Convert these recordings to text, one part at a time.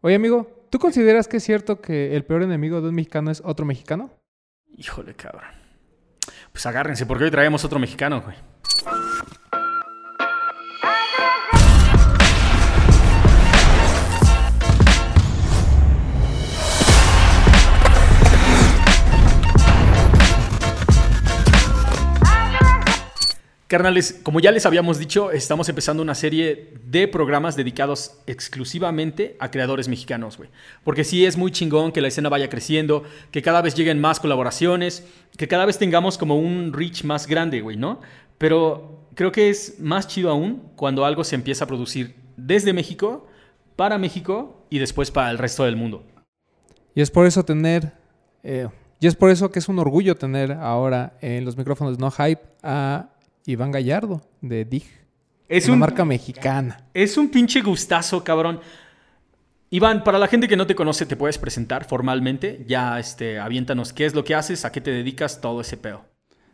Oye, amigo, ¿tú consideras que es cierto que el peor enemigo de un mexicano es otro mexicano? Híjole, cabrón. Pues agárrense, porque hoy traemos otro mexicano, güey. Carnales, como ya les habíamos dicho, estamos empezando una serie de programas dedicados exclusivamente a creadores mexicanos, güey. Porque sí es muy chingón que la escena vaya creciendo, que cada vez lleguen más colaboraciones, que cada vez tengamos como un reach más grande, güey, ¿no? Pero creo que es más chido aún cuando algo se empieza a producir desde México, para México y después para el resto del mundo. Y es por eso tener... Eh, y es por eso que es un orgullo tener ahora en los micrófonos No Hype a Iván Gallardo, de DIG. Es una un- marca mexicana. Es un pinche gustazo, cabrón. Iván, para la gente que no te conoce, te puedes presentar formalmente. Ya, este, aviéntanos qué es lo que haces, a qué te dedicas, todo ese pedo.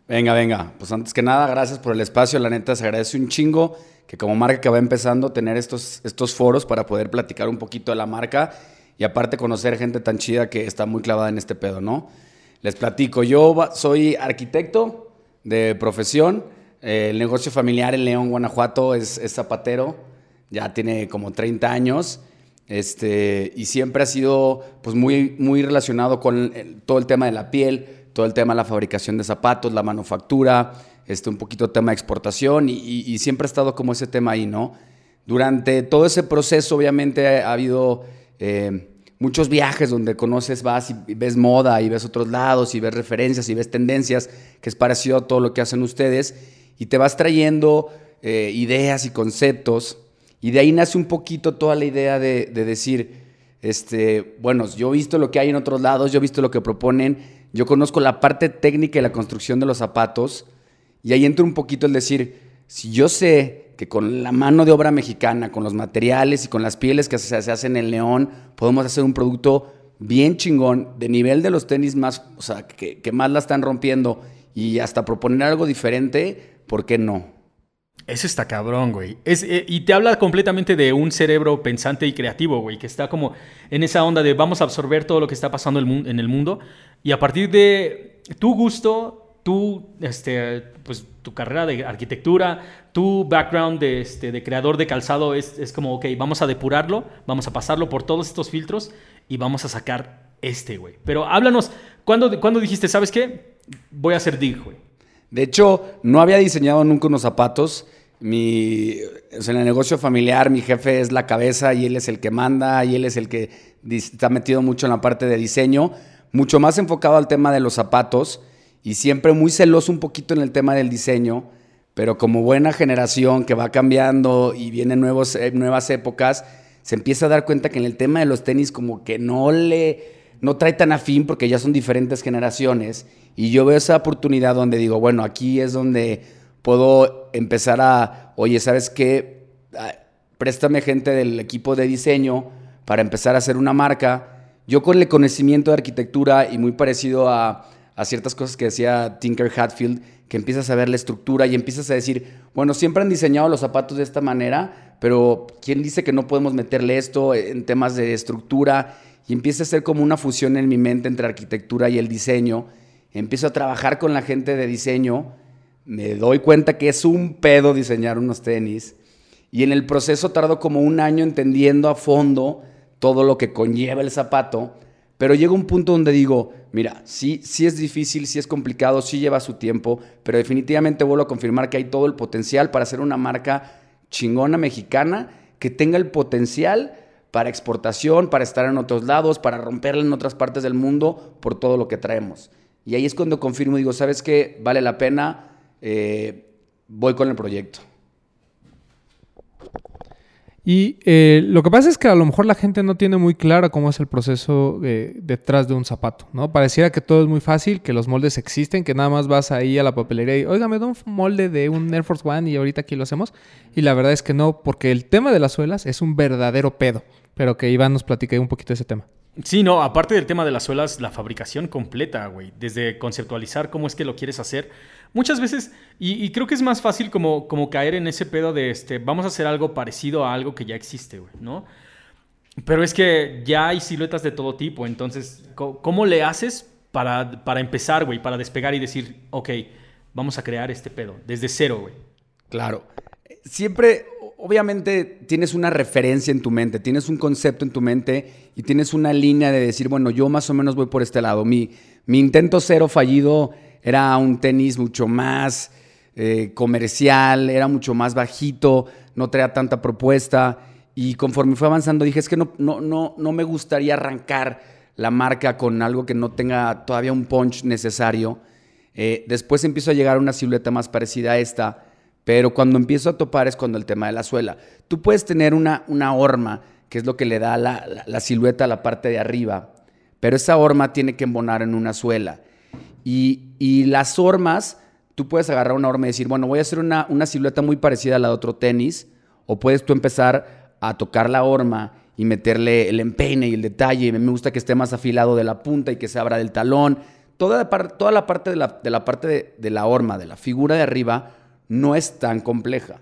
Venga, venga. Pues antes que nada, gracias por el espacio. La neta, se agradece un chingo que como marca que va empezando, tener estos, estos foros para poder platicar un poquito de la marca y aparte conocer gente tan chida que está muy clavada en este pedo, ¿no? Les platico, yo soy arquitecto de profesión. Eh, el negocio familiar en León, Guanajuato, es, es zapatero. Ya tiene como 30 años. Este, y siempre ha sido pues, muy, muy relacionado con el- todo el tema de la piel, todo el tema de la fabricación de zapatos, la manufactura, este, un poquito tema de exportación y, y- y siempre ha estado como ese tema ahí, ¿no? Durante todo ese proceso, obviamente, ha habido eh, muchos viajes donde conoces, vas y ves moda y ves otros lados y ves referencias y ves tendencias, que es parecido a todo lo que hacen ustedes, y te vas trayendo eh, ideas y conceptos, y de ahí nace un poquito toda la idea de, de decir, este, bueno, yo he visto lo que hay en otros lados, yo he visto lo que proponen, yo conozco la parte técnica y la construcción de los zapatos, y ahí entra un poquito el decir, si yo sé que con la mano de obra mexicana, con los materiales y con las pieles que se, hacen en León, podemos hacer un producto bien chingón, de nivel de los tenis más, o sea, que más la están rompiendo y hasta proponer algo diferente, ¿por qué no? Eso está cabrón, güey. Es, eh, y te habla completamente de un cerebro pensante y creativo, güey, que está como en esa onda de vamos a absorber todo lo que está pasando en el mundo y a partir de tu gusto, tu, este, pues, tu carrera de arquitectura, tu background de, este, de creador de calzado es, es como, ok, vamos a depurarlo, vamos a pasarlo por todos estos filtros y vamos a sacar este, güey. Pero háblanos, ¿cuándo, ¿cuándo dijiste, sabes qué? Voy a hacer dig, güey. De hecho, no había diseñado nunca unos zapatos. En el negocio familiar, mi jefe es la cabeza y él es el que manda y él es el que está metido mucho en la parte de diseño, mucho más enfocado al tema de los zapatos y siempre muy celoso un poquito en el tema del diseño, pero como buena generación que va cambiando y vienen nuevos, eh, nuevas épocas, se empieza a dar cuenta que en el tema de los tenis como que no le no trae tan afín porque ya son diferentes generaciones y yo veo esa oportunidad donde digo, bueno, aquí es donde puedo empezar a, oye, ¿sabes qué? Ah, Préstame gente del equipo de diseño para empezar a hacer una marca. Yo con el conocimiento de arquitectura y muy parecido a, a ciertas cosas que decía Tinker Hatfield, que empiezas a ver la estructura y empiezas a decir, bueno, siempre han diseñado los zapatos de esta manera, pero ¿quién dice que no podemos meterle esto en temas de estructura? Y empieza a ser como una fusión en mi mente entre arquitectura y el diseño. Empiezo a trabajar con la gente de diseño, me doy cuenta que es un pedo diseñar unos tenis. Y en el proceso tardo como un año entendiendo a fondo todo lo que conlleva el zapato, pero llega un punto donde digo, mira, sí, sí es difícil, sí es complicado, sí lleva su tiempo, pero definitivamente vuelvo a confirmar que hay todo el potencial para hacer una marca chingona mexicana que tenga el potencial para exportación, para estar en otros lados, para romperla en otras partes del mundo por todo lo que traemos. Y ahí es cuando confirmo, digo, ¿sabes qué? Vale la pena, eh, voy con el proyecto. Y eh, lo que pasa es que a lo mejor la gente no tiene muy claro cómo es el proceso detrás de un zapato, ¿no? Pareciera que todo es muy fácil, que los moldes existen, que nada más vas ahí a la papelería y, oiga, me da un molde de un Air Force One y ahorita aquí lo hacemos. Y la verdad es que no, porque el tema de las suelas es un verdadero pedo. Pero que Iván nos platique un poquito de ese tema. Sí, no, aparte del tema de las suelas, la fabricación completa, güey. Desde conceptualizar cómo es que lo quieres hacer. Muchas veces, y, y creo que es más fácil como, como caer en ese pedo de, este, vamos a hacer algo parecido a algo que ya existe, güey, ¿no? Pero es que ya hay siluetas de todo tipo, entonces, ¿cómo le haces para, para empezar, güey? Para despegar y decir, ok, vamos a crear este pedo, desde cero, güey. Claro. Siempre, obviamente, tienes una referencia en tu mente, tienes un concepto en tu mente y tienes una línea de decir, bueno, yo más o menos voy por este lado. Mi, mi intento cero fallido era un tenis mucho más eh, comercial, era mucho más bajito, no traía tanta propuesta. Y conforme fue avanzando, dije, es que no, no, no, no me gustaría arrancar la marca con algo que no tenga todavía un punch necesario. Eh, después empiezo a llegar a una silueta más parecida a esta, pero cuando empiezo a topar es cuando el tema de la suela. Tú puedes tener una, una horma, que es lo que le da la, la- silueta a la parte de arriba, pero esa horma tiene que embonar en una suela. Y, y las hormas, tú puedes agarrar una horma y decir, bueno, voy a hacer una, una silueta muy parecida a la de otro tenis, o puedes tú empezar a tocar la horma y meterle el empeine y el detalle. Me gusta que esté más afilado de la punta y que se abra del talón. Toda toda la parte, de la, de la, parte de, de la horma, de la figura de arriba, no es tan compleja.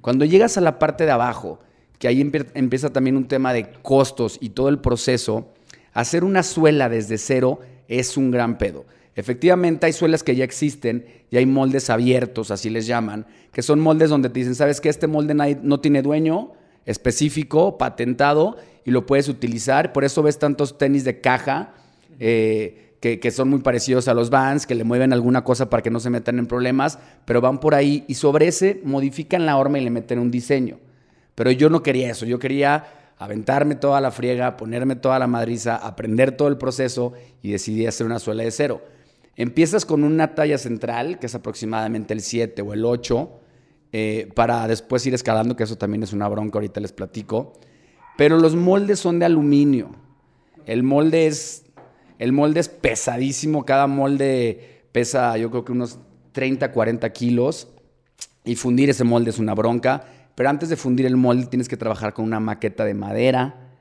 Cuando llegas a la parte de abajo, que ahí empie- empieza también un tema de costos y todo el proceso, hacer una suela desde cero es un gran pedo. Efectivamente, hay suelas que ya existen y hay moldes abiertos, así les llaman, que son moldes donde te dicen, ¿sabes qué? Este molde no tiene dueño específico, patentado, y lo puedes utilizar. Por eso ves tantos tenis de caja eh, que, son muy parecidos a los Vans, que le mueven alguna cosa para que no se metan en problemas, pero van por ahí y sobre ese modifican la horma y le meten un diseño. Pero yo no quería eso, yo quería aventarme toda la friega, ponerme toda la madriza, aprender todo el proceso y decidí hacer una suela de cero. Empiezas con una talla central, que es aproximadamente el 7 o el 8, eh, para después ir escalando, que eso también es una bronca, ahorita les platico. Pero los moldes son de aluminio. El molde es, el molde es pesadísimo, cada molde pesa yo creo que unos 30, 40 kilos. Y fundir ese molde es una bronca. Pero antes de fundir el molde tienes que trabajar con una maqueta de madera.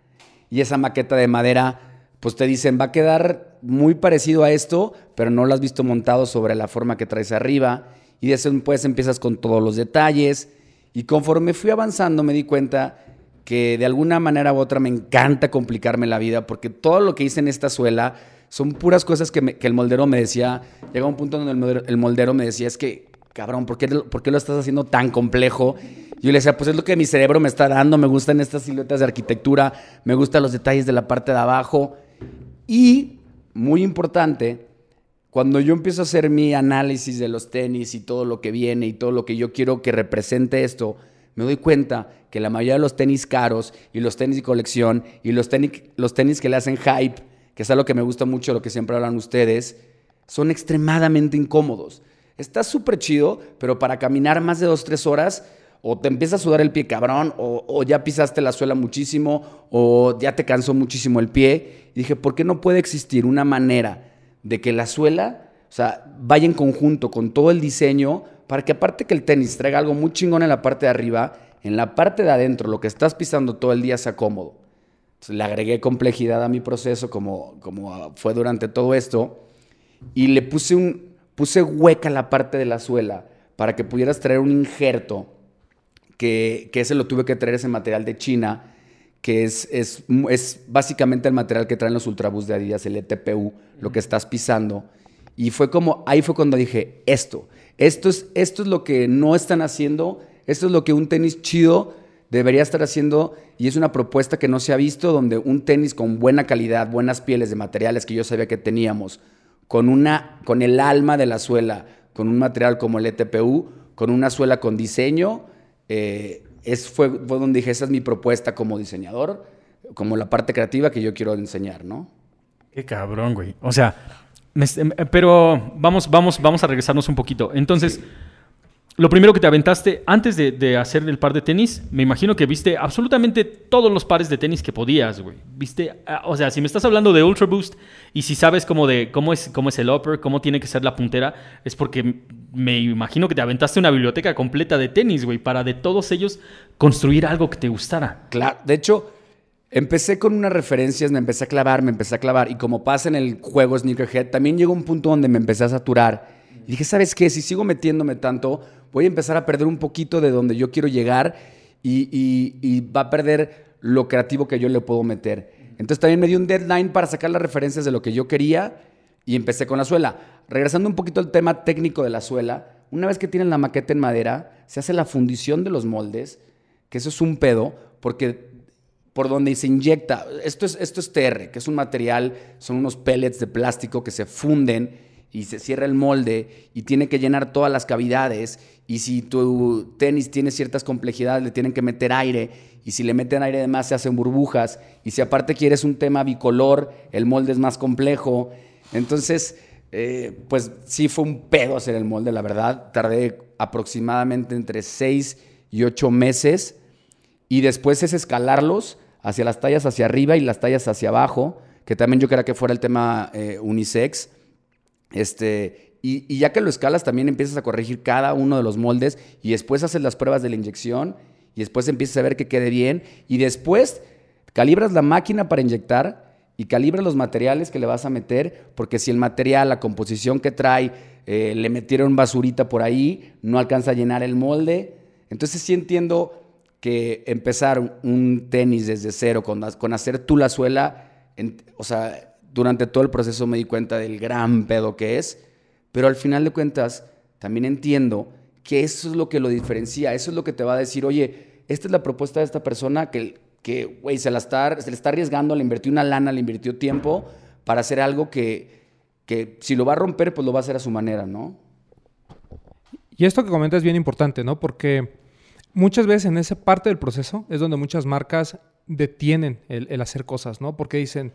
Y esa maqueta de madera, pues te dicen, va a quedar muy parecido a esto, pero no lo has visto montado sobre la forma que traes arriba. Y después empiezas con todos los detalles. Y conforme fui avanzando me di cuenta que de alguna manera u otra me encanta complicarme la vida porque todo lo que hice en esta suela son puras cosas que, el moldero me decía. Llega un punto donde el moldero, el moldero me decía, es que, cabrón, ¿por qué, ¿por qué lo estás haciendo tan complejo? Yo le decía, pues es lo que mi cerebro me está dando, me gustan estas siluetas de arquitectura, me gustan los detalles de la parte de abajo. Y, muy importante, cuando yo empiezo a hacer mi análisis de los tenis y todo lo que viene y todo lo que yo quiero que represente esto, me doy cuenta que la mayoría de los tenis caros y los tenis de colección y los tenis, los tenis que le hacen hype, que es algo que me gusta mucho, lo que siempre hablan ustedes, son extremadamente incómodos. Está súper chido, pero para caminar más de dos, tres horas, o te empieza a sudar el pie cabrón, o, ya pisaste la suela muchísimo, o ya te cansó muchísimo el pie. Y dije, ¿por qué no puede existir una manera de que la suela, o sea, vaya en conjunto con todo el diseño, para que aparte que el tenis traiga algo muy chingón en la parte de arriba, en la parte de adentro, lo que estás pisando todo el día sea cómodo. Entonces, le agregué complejidad a mi proceso, como, como ah, fue durante todo esto, y le puse, un, puse hueca la parte de la suela para que pudieras traer un injerto, que, que ese lo tuve que traer ese material de China, que es, es, es básicamente el material que traen los Ultraboost de Adidas, el ETPU, lo que estás pisando. Y fue como, ahí fue cuando dije, esto, esto es, esto es lo que no están haciendo, esto es lo que un tenis chido debería estar haciendo y es una propuesta que no se ha visto donde un tenis con buena calidad, buenas pieles de materiales que yo sabía que teníamos, con, una, con el alma de la suela, con un material como el ETPU, con una suela con diseño, eh, es, fue, fue donde dije, esa es mi propuesta como diseñador, como la parte creativa que yo quiero enseñar, ¿no? Qué cabrón, güey. O sea, pero vamos, vamos, vamos a regresarnos un poquito. Entonces, lo primero que te aventaste antes de, de hacer el par de tenis, me imagino que viste absolutamente todos los pares de tenis que podías, güey. Viste, ah, o sea, si me estás hablando de Ultra Boost y si sabes cómo de cómo es cómo es el upper, cómo tiene que ser la puntera, es porque me imagino que te aventaste una biblioteca completa de tenis, güey, para de todos ellos construir algo que te gustara. Claro, de hecho, empecé con unas referencias, me empecé a clavar, me empecé a clavar. Y como pasa en el juego Sneakerhead, también llegó un punto donde me empecé a saturar. Y dije, ¿sabes qué? Si sigo metiéndome tanto, voy a empezar a perder un poquito de donde yo quiero llegar y, y- va a perder lo creativo que yo le puedo meter. Entonces también me dio un deadline para sacar las referencias de lo que yo quería y empecé con la suela. Regresando un poquito al tema técnico de la suela, una vez que tienen la maqueta en madera, se hace la fundición de los moldes, que eso es un pedo, porque por donde se inyecta, esto es, esto es TR, que es un material, son unos pellets de plástico que se funden y se cierra el molde y tiene que llenar todas las cavidades. Y si tu tenis tiene ciertas complejidades le tienen que meter aire. Y si le meten aire además se hacen burbujas. Y si aparte quieres un tema bicolor, el molde es más complejo. Entonces, eh, pues sí fue un pedo hacer el molde, la verdad. Tardé aproximadamente entre seis y ocho meses. Y después es escalarlos hacia las tallas hacia arriba y las tallas hacia abajo, que también yo quería que fuera el tema eh, unisex. Este, y, ya que lo escalas, también empiezas a corregir cada uno de los moldes y después haces las pruebas de la inyección y después empiezas a ver que quede bien y después calibras la máquina para inyectar y calibras los materiales que le vas a meter, porque si el material, la composición que trae, eh, le metieron basurita por ahí, no alcanza a llenar el molde. Entonces sí entiendo que empezar un tenis desde cero, con, con hacer tú la suela, o sea, durante todo el proceso me di cuenta del gran pedo que es, pero al final de cuentas también entiendo que eso es lo que lo diferencia, eso es lo que te va a decir, oye, esta es la propuesta de esta persona que, que güey, se, la está, le está arriesgando, le invirtió una lana, le invirtió tiempo para hacer algo que, que si lo va a romper, pues lo va a hacer a su manera, ¿no? Y esto que comentas es bien importante, ¿no? Porque muchas veces en esa parte del proceso es donde muchas marcas detienen el, el hacer cosas, ¿no? Porque dicen,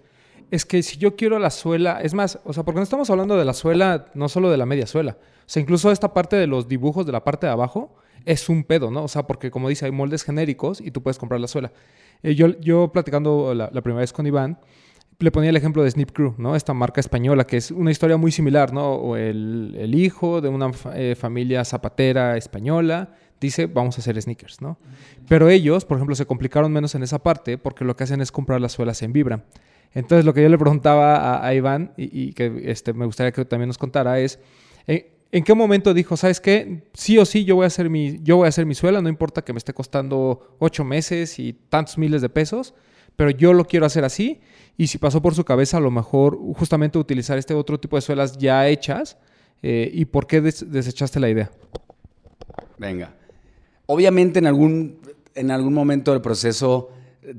es que si yo quiero la suela, es más, o sea, porque no estamos hablando de la suela, no solo de la media suela, o sea, incluso esta parte de los dibujos de la parte de abajo es un pedo, ¿no? O sea, porque como dice, hay moldes genéricos y tú puedes comprar la suela. Eh, yo, yo platicando la, primera vez con Iván, le ponía el ejemplo de Snip Crew, ¿no? Esta marca española, que es una historia muy similar, ¿no? O el, hijo de una eh, familia zapatera española dice, vamos a hacer sneakers, ¿no? Pero ellos, por ejemplo, se complicaron menos en esa parte porque lo que hacen es comprar las suelas en Vibra. Entonces, lo que yo le preguntaba a, Iván, y, que este, me gustaría que también nos contara, es eh, ¿en, qué momento dijo, sabes qué? Sí o sí, yo voy, a hacer mi, yo voy a hacer mi suela, no importa que me esté costando ocho meses y tantos miles de pesos, pero yo lo quiero hacer así. Y si pasó por su cabeza, a lo mejor justamente utilizar este otro tipo de suelas ya hechas. Eh, ¿Y por qué desechaste la idea? Venga. Obviamente en algún, en algún momento del proceso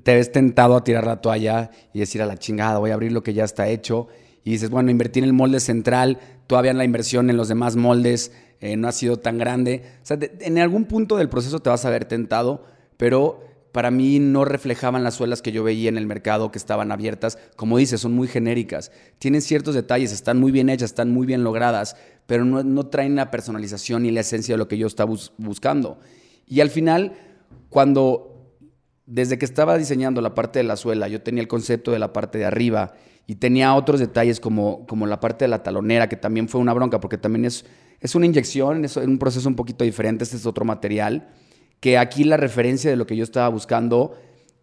te ves tentado a tirar la toalla y decir a la chingada, voy a abrir lo que ya está hecho. Y dices, bueno, invertir en el molde central, todavía la inversión en los demás moldes eh, no ha sido tan grande. O sea, en algún punto del proceso te vas a ver tentado, pero para mí no reflejaban las suelas que yo veía en el mercado que estaban abiertas. Como dices, son muy genéricas. Tienen ciertos detalles, están muy bien hechas, están muy bien logradas, pero no, no traen la personalización y la esencia de lo que yo estaba buscando. Y al final, cuando desde que estaba diseñando la parte de la suela, yo tenía el concepto de la parte de arriba y tenía otros detalles como, como la parte de la talonera, que también fue una bronca, porque también es, es una inyección, es un proceso un poquito diferente, este es otro material, que aquí la referencia de lo que yo estaba buscando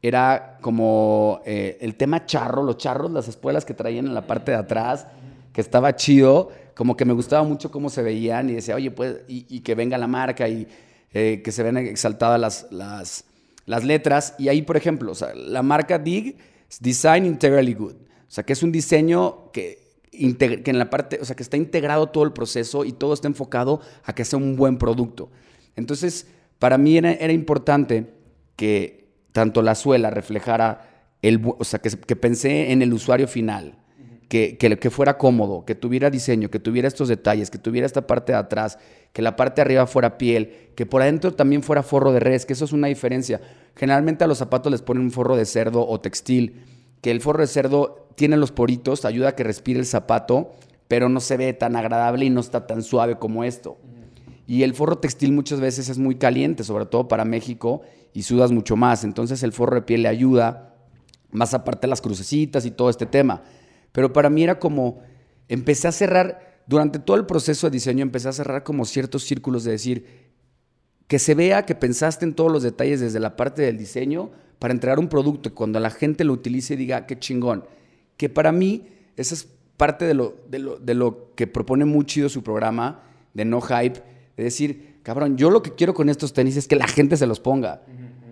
era como eh, el tema charro, los charros, las espuelas que traían en la parte de atrás, que estaba chido, como que me gustaba mucho cómo se veían y decía, oye, pues, y, que venga la marca y eh, que se ven exaltadas las, las letras. Y ahí, por ejemplo, la marca DIG es Design Integrally Good. O sea, que es un diseño que, que en la parte, o sea, que está integrado todo el proceso y todo está enfocado a que sea un buen producto. Entonces, para mí era, era importante que tanto la suela reflejara el, o sea, que, que pensé en el usuario final que, fuera cómodo, que tuviera diseño, que tuviera estos detalles, que tuviera esta parte de atrás, que la parte de arriba fuera piel, que por adentro también fuera forro de res, que eso es una diferencia. Generalmente a los zapatos les ponen un forro de cerdo o textil, que el forro de cerdo tiene los poritos, ayuda a que respire el zapato, pero no se ve tan agradable y no está tan suave como esto. Y el forro textil muchas veces es muy caliente, sobre todo para México, y sudas mucho más. Entonces el forro de piel le ayuda, más aparte las crucecitas y todo este tema. Pero para mí era como, empecé a cerrar, durante todo el proceso de diseño, empecé a cerrar como ciertos círculos de decir, que se vea que pensaste en todos los detalles desde la parte del diseño para entregar un producto y cuando la gente lo utilice diga, ah, qué chingón. Que para mí, esa es parte de lo, de lo, de lo que propone muy chido su programa de No Hype, de decir, cabrón, yo lo que quiero con estos tenis es que la gente se los ponga.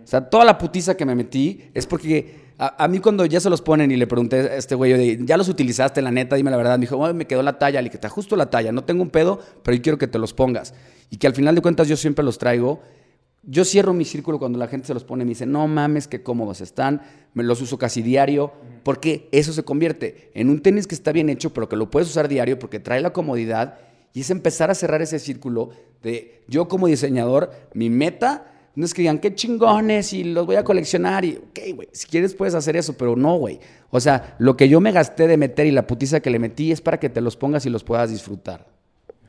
O sea, toda la putiza que me metí es porque a, a mí cuando ya se los ponen y le pregunté a este güey, oye, ¿ya los utilizaste, la neta? Dime la verdad. Me dijo, "Ay, me quedó la talla. Le dije, te ajusto la talla. No tengo un pedo, pero yo quiero que te los pongas. Y que al final de cuentas yo siempre los traigo. Yo cierro mi círculo cuando la gente se los pone y me dice, no mames, qué cómodos están, me los uso casi diario, porque eso se convierte en un tenis que está bien hecho, pero que lo puedes usar diario porque trae la comodidad y es empezar a cerrar ese círculo de yo como diseñador, mi meta no es que digan, qué chingones y los voy a coleccionar y, ok, güey, si quieres puedes hacer eso, pero no, güey. O sea, lo que yo me gasté de meter y la putiza que le metí es para que te los pongas y los puedas disfrutar.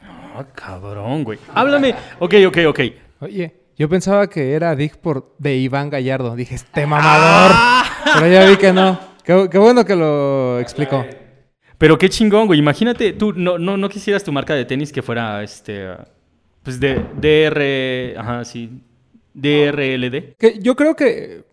Ah, cabrón, güey. Háblame. Ok, ok, ok. Oye, yo pensaba que era Dick por de Iván Gallardo. Dije, este mamador. Pero ya vi que no. Qué, qué bueno que lo explicó. Pero qué chingón, güey. Imagínate, tú no, no, no quisieras tu marca de tenis que fuera este. Pues de DR. Ajá, sí. DRLD. Que yo creo que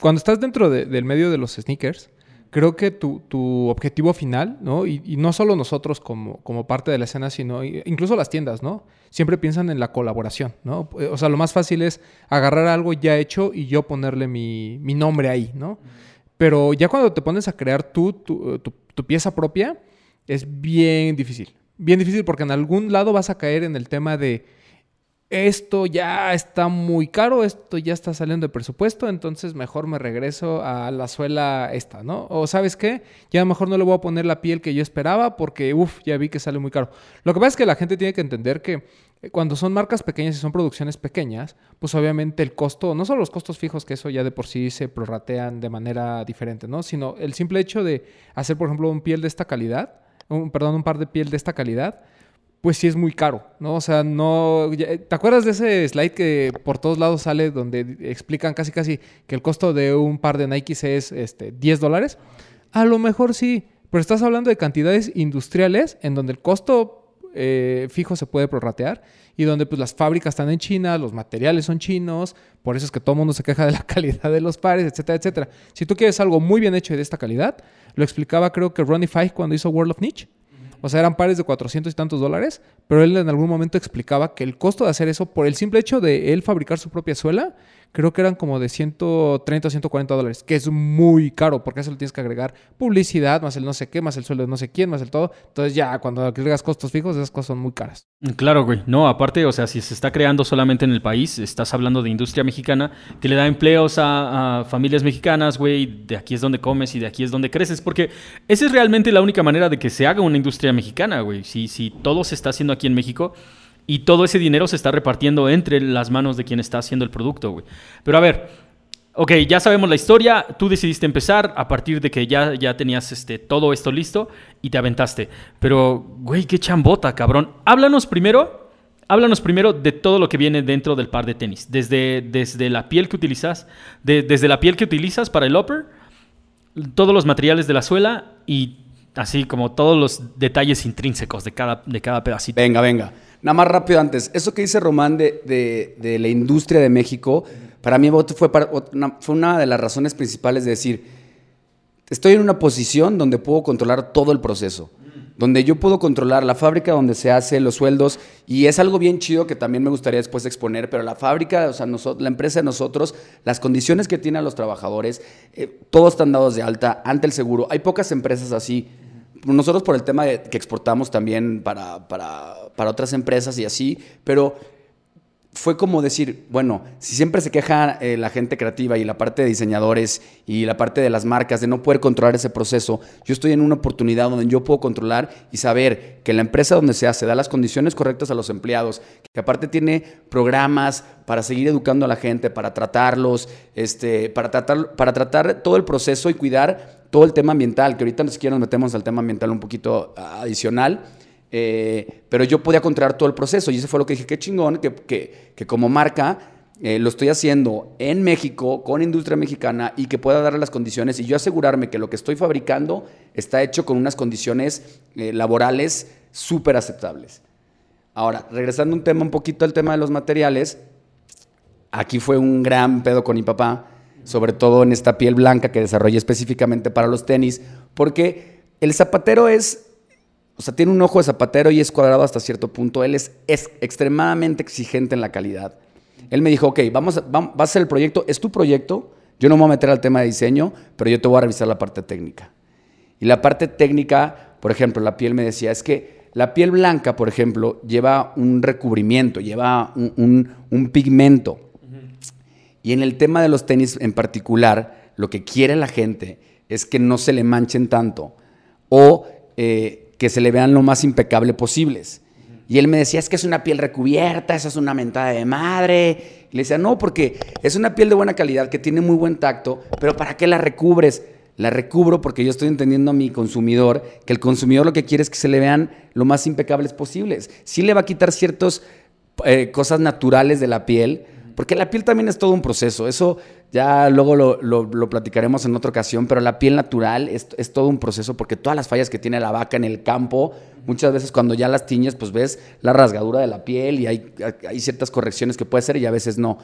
cuando estás dentro de- del medio de los sneakers, creo que tu, tu objetivo final, ¿no? Y, y no solo nosotros como, como parte de la escena, sino incluso las tiendas, ¿no? Siempre piensan en la colaboración, ¿no? O sea, lo más fácil es agarrar algo ya hecho y yo ponerle mi, mi nombre ahí, ¿no? Pero ya cuando te pones a crear tú, tu, tu- tu pieza propia, es bien difícil. Bien difícil porque en algún lado vas a caer en el tema de esto ya está muy caro, esto ya está saliendo de presupuesto, entonces mejor me regreso a la suela esta, ¿no? O sabes qué, ya mejor no le voy a poner la piel que yo esperaba porque, uff, ya vi que sale muy caro. Lo que pasa es que la gente tiene que entender que eh, cuando son marcas pequeñas y son producciones pequeñas, pues obviamente el costo, no solo los costos fijos, que eso ya de por sí se prorratean de manera diferente, ¿no? Sino el simple hecho de hacer, por ejemplo, un piel de esta calidad, un, perdón, un par de piel de esta calidad, pues sí es muy caro, ¿no? O sea, no... ya- ¿Te acuerdas de ese slide que por todos lados sale donde explican casi casi que el costo de un par de Nikes es este, 10 dólares? A lo mejor sí, pero estás hablando de cantidades industriales en donde el costo eh, fijo se puede prorratear y donde pues las fábricas están en China, los materiales son chinos, por eso es que todo el mundo se queja de la calidad de los pares, etcétera, etcétera. Si tú quieres algo muy bien hecho y de esta calidad, lo explicaba creo que Ronnie Fieg cuando hizo World of Niche. O sea, eran pares de 400 y tantos dólares, pero él en algún momento explicaba que el costo de hacer eso, por el simple hecho de él fabricar su propia suela, creo que eran como de 130 o 140 dólares, que es muy caro, porque eso le tienes que agregar publicidad, más el no sé qué, más el sueldo de no sé quién, más el todo. Entonces ya, cuando agregas costos fijos, esas cosas son muy caras. Claro, güey. No, aparte, o sea, si se está creando solamente en el país, estás hablando de industria mexicana que le da empleos a, a familias mexicanas, güey. De aquí es donde comes y de aquí es donde creces. Porque esa es realmente la única manera de que se haga una industria mexicana, güey. Si, si todo se está haciendo aquí en México y todo ese dinero se está repartiendo entre las manos de quien está haciendo el producto, güey. Pero a ver, ok, ya sabemos la historia. Tú decidiste empezar a partir de que ya, ya tenías este, todo esto listo y te aventaste. Pero, güey, qué chambota, cabrón. Háblanos primero. Háblanos primero de todo lo que viene dentro del par de tenis. Desde, desde la piel que utilizas, de- desde la piel que utilizas para el upper, todos los materiales de la suela y así como todos los detalles intrínsecos de cada, de cada pedacito. Venga, venga. Nada más rápido antes. Eso que dice Román de, de- de la industria de México, para mí fue, fue una de las razones principales de decir, estoy en una posición donde puedo controlar todo el proceso, donde yo puedo controlar la fábrica donde se hace, los sueldos, y es algo bien chido que también me gustaría después exponer, pero la fábrica, o sea, noso- la empresa de nosotros, las condiciones que tienen los trabajadores, eh, todos están dados de alta ante el seguro. Hay pocas empresas así. Nosotros por el tema de que exportamos también para, para, para otras empresas y así, pero fue como decir, bueno, si siempre se queja eh, la gente creativa y la parte de diseñadores y la parte de las marcas de no poder controlar ese proceso, yo estoy en una oportunidad donde yo puedo controlar y saber que la empresa donde se hace da las condiciones correctas a los empleados, que aparte tiene programas para seguir educando a la gente, para tratarlos, este, para, tratar, para tratar todo el proceso y cuidar todo el tema ambiental, que ahorita ni siquiera nos metemos al tema ambiental un poquito ah, adicional. Eh, pero yo podía controlar todo el proceso y eso fue lo que dije, qué chingón, que, que, como marca eh, lo estoy haciendo en México, con industria mexicana y que pueda darle las condiciones y yo asegurarme que lo que estoy fabricando está hecho con unas condiciones eh, laborales súper aceptables. Ahora, regresando un tema un poquito al tema de los materiales, aquí fue un gran pedo con mi papá, sobre todo en esta piel blanca que desarrollé específicamente para los tenis, porque el zapatero es o sea, tiene un ojo de zapatero y es cuadrado hasta cierto punto. Él es, es extremadamente exigente en la calidad. Él me dijo, ok, vamos, a- vas a hacer el proyecto, es tu proyecto, yo no me voy a meter al tema de diseño, pero yo te voy a revisar la parte técnica. Y la parte técnica, por ejemplo, la piel me decía, es que la piel blanca, por ejemplo, lleva un recubrimiento, lleva un, un- un pigmento. Y en el tema de los tenis en particular, lo que quiere la gente es que no se le manchen tanto o eh, que se le vean lo más impecable posibles. Y él me decía, es que es una piel recubierta, esa es una mentada de madre. Y le decía, no, porque es una piel de buena calidad, que tiene muy buen tacto, pero ¿para qué la recubres? La recubro porque yo estoy entendiendo a mi consumidor que el consumidor lo que quiere es que se le vean lo más impecables posibles. Sí le va a quitar ciertas cosas naturales de la piel, porque la piel también es todo un proceso. Eso ya luego lo, lo- platicaremos en otra ocasión, pero la piel natural es, es todo un proceso porque todas las fallas que tiene la vaca en el campo, muchas veces cuando ya las tiñes, pues ves la rasgadura de la piel y hay, hay ciertas correcciones que puede ser y a veces no.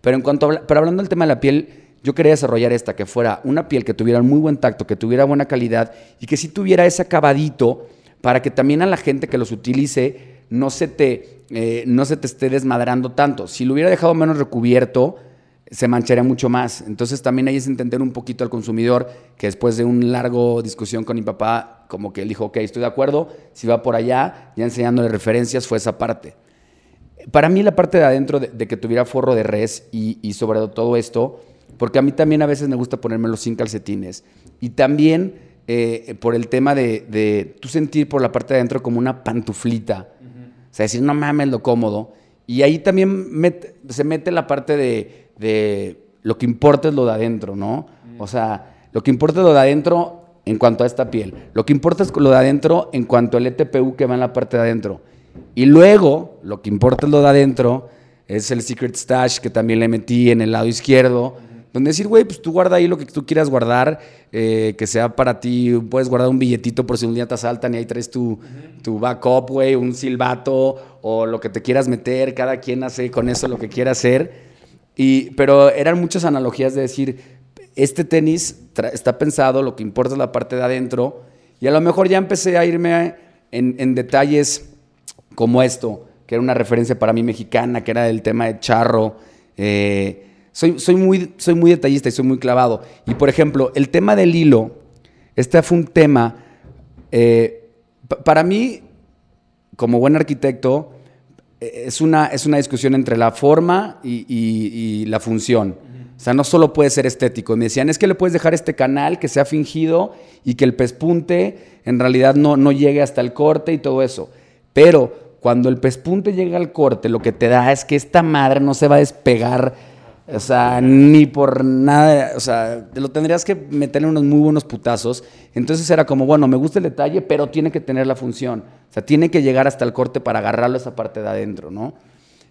Pero, en cuanto a pero hablando del tema de la piel, yo quería desarrollar esta, que fuera una piel que tuviera muy buen tacto, que tuviera buena calidad y que sí tuviera ese acabadito para que también a la gente que los utilice no se te, eh, no se te esté desmadrando tanto. Si lo hubiera dejado menos recubierto, se mancharía mucho más. Entonces también ahí es entender un poquito al consumidor que después de una largo discusión con mi papá, como que él dijo, ok, estoy de acuerdo, si va por allá, ya enseñándole referencias, fue esa parte. Para mí la parte de adentro de, que tuviera forro de res y, y sobre todo esto, porque a mí también a veces me gusta ponérmelo sin calcetines. Y también eh, por el tema de, de tú sentir por la parte de adentro como una pantuflita. O sea, decir, no mames lo cómodo. Y ahí también met- se mete la parte de, de lo que importa es lo de adentro, ¿no? O sea, lo que importa es lo de adentro en cuanto a esta piel. Lo que importa es lo de adentro en cuanto al ETPU que va en la parte de adentro. Y luego, lo que importa es lo de adentro, es el Secret Stash que también le metí en el lado izquierdo. Donde decir, güey, pues tú guarda ahí lo que tú quieras guardar, eh, que sea para ti, puedes guardar un billetito por si un día te asaltan y ahí traes tu, tu backup, güey, un silbato o lo que te quieras meter, cada quien hace con eso lo que quiera hacer. Y, pero eran muchas analogías de decir, este tenis está pensado, lo que importa es la parte de adentro, y a lo mejor ya empecé a irme en, en detalles como esto, que era una referencia para mí mexicana, que era el tema de charro. eh, soy, muy, detallista y soy muy clavado. Y por ejemplo, el tema del hilo, este fue un tema, eh, pa- para mí, como buen arquitecto, eh, es una, es una discusión entre la forma y la función. O sea, no solo puede ser estético. Me decían, es que le puedes dejar este canal que sea fingido y que el pespunte en realidad no, no llegue hasta el corte y todo eso. Pero cuando el pespunte llega al corte, lo que te da es que esta madre no se va a despegar, o sea, ni por nada. O sea, te lo tendrías que meterle unos muy buenos putazos. Entonces era como, bueno, me gusta el detalle, pero tiene que tener la función. O sea, tiene que llegar hasta el corte para agarrarlo esa parte de adentro, ¿no?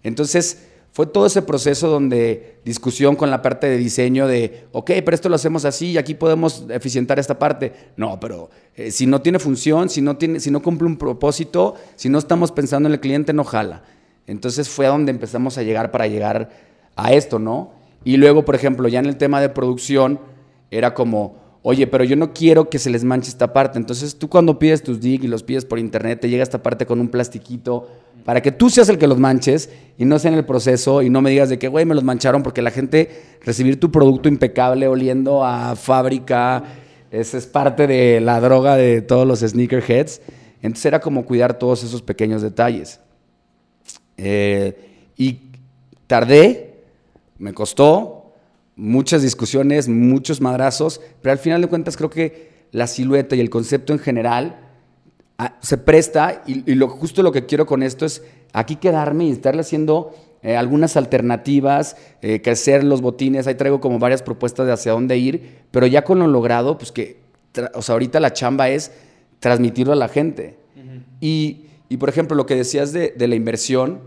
Entonces, fue todo ese proceso donde discusión con la parte de diseño de, ok, pero esto lo hacemos así y aquí podemos eficientar esta parte. No, pero eh, si no tiene función, si no, tiene, si no cumple un propósito, si no estamos pensando en el cliente, no jala. Entonces fue a donde empezamos a llegar para llegar a esto, ¿no? Y luego, por ejemplo, ya en el tema de producción, era como, oye, pero yo no quiero que se les manche esta parte. Entonces tú cuando pides tus dig y los pides por internet, te llega esta parte con un plastiquito para que tú seas el que los manches y no sea en el proceso y no me digas de que, güey, me los mancharon porque la gente recibir tu producto impecable oliendo a fábrica, esa es parte de la droga de todos los sneakerheads. Entonces era como cuidar todos esos pequeños detalles. Eh, y tardé, me costó, muchas discusiones, muchos madrazos, pero al final de cuentas creo que la silueta y el concepto en general ah, se presta y, y lo, justo lo que quiero con esto es aquí quedarme y estarle haciendo eh, algunas alternativas, eh, que hacer los botines, ahí traigo como varias propuestas de hacia dónde ir, pero ya con lo logrado, pues que, o sea, ahorita la chamba es transmitirlo a la gente. y, y, por ejemplo, lo que decías de, de la inversión,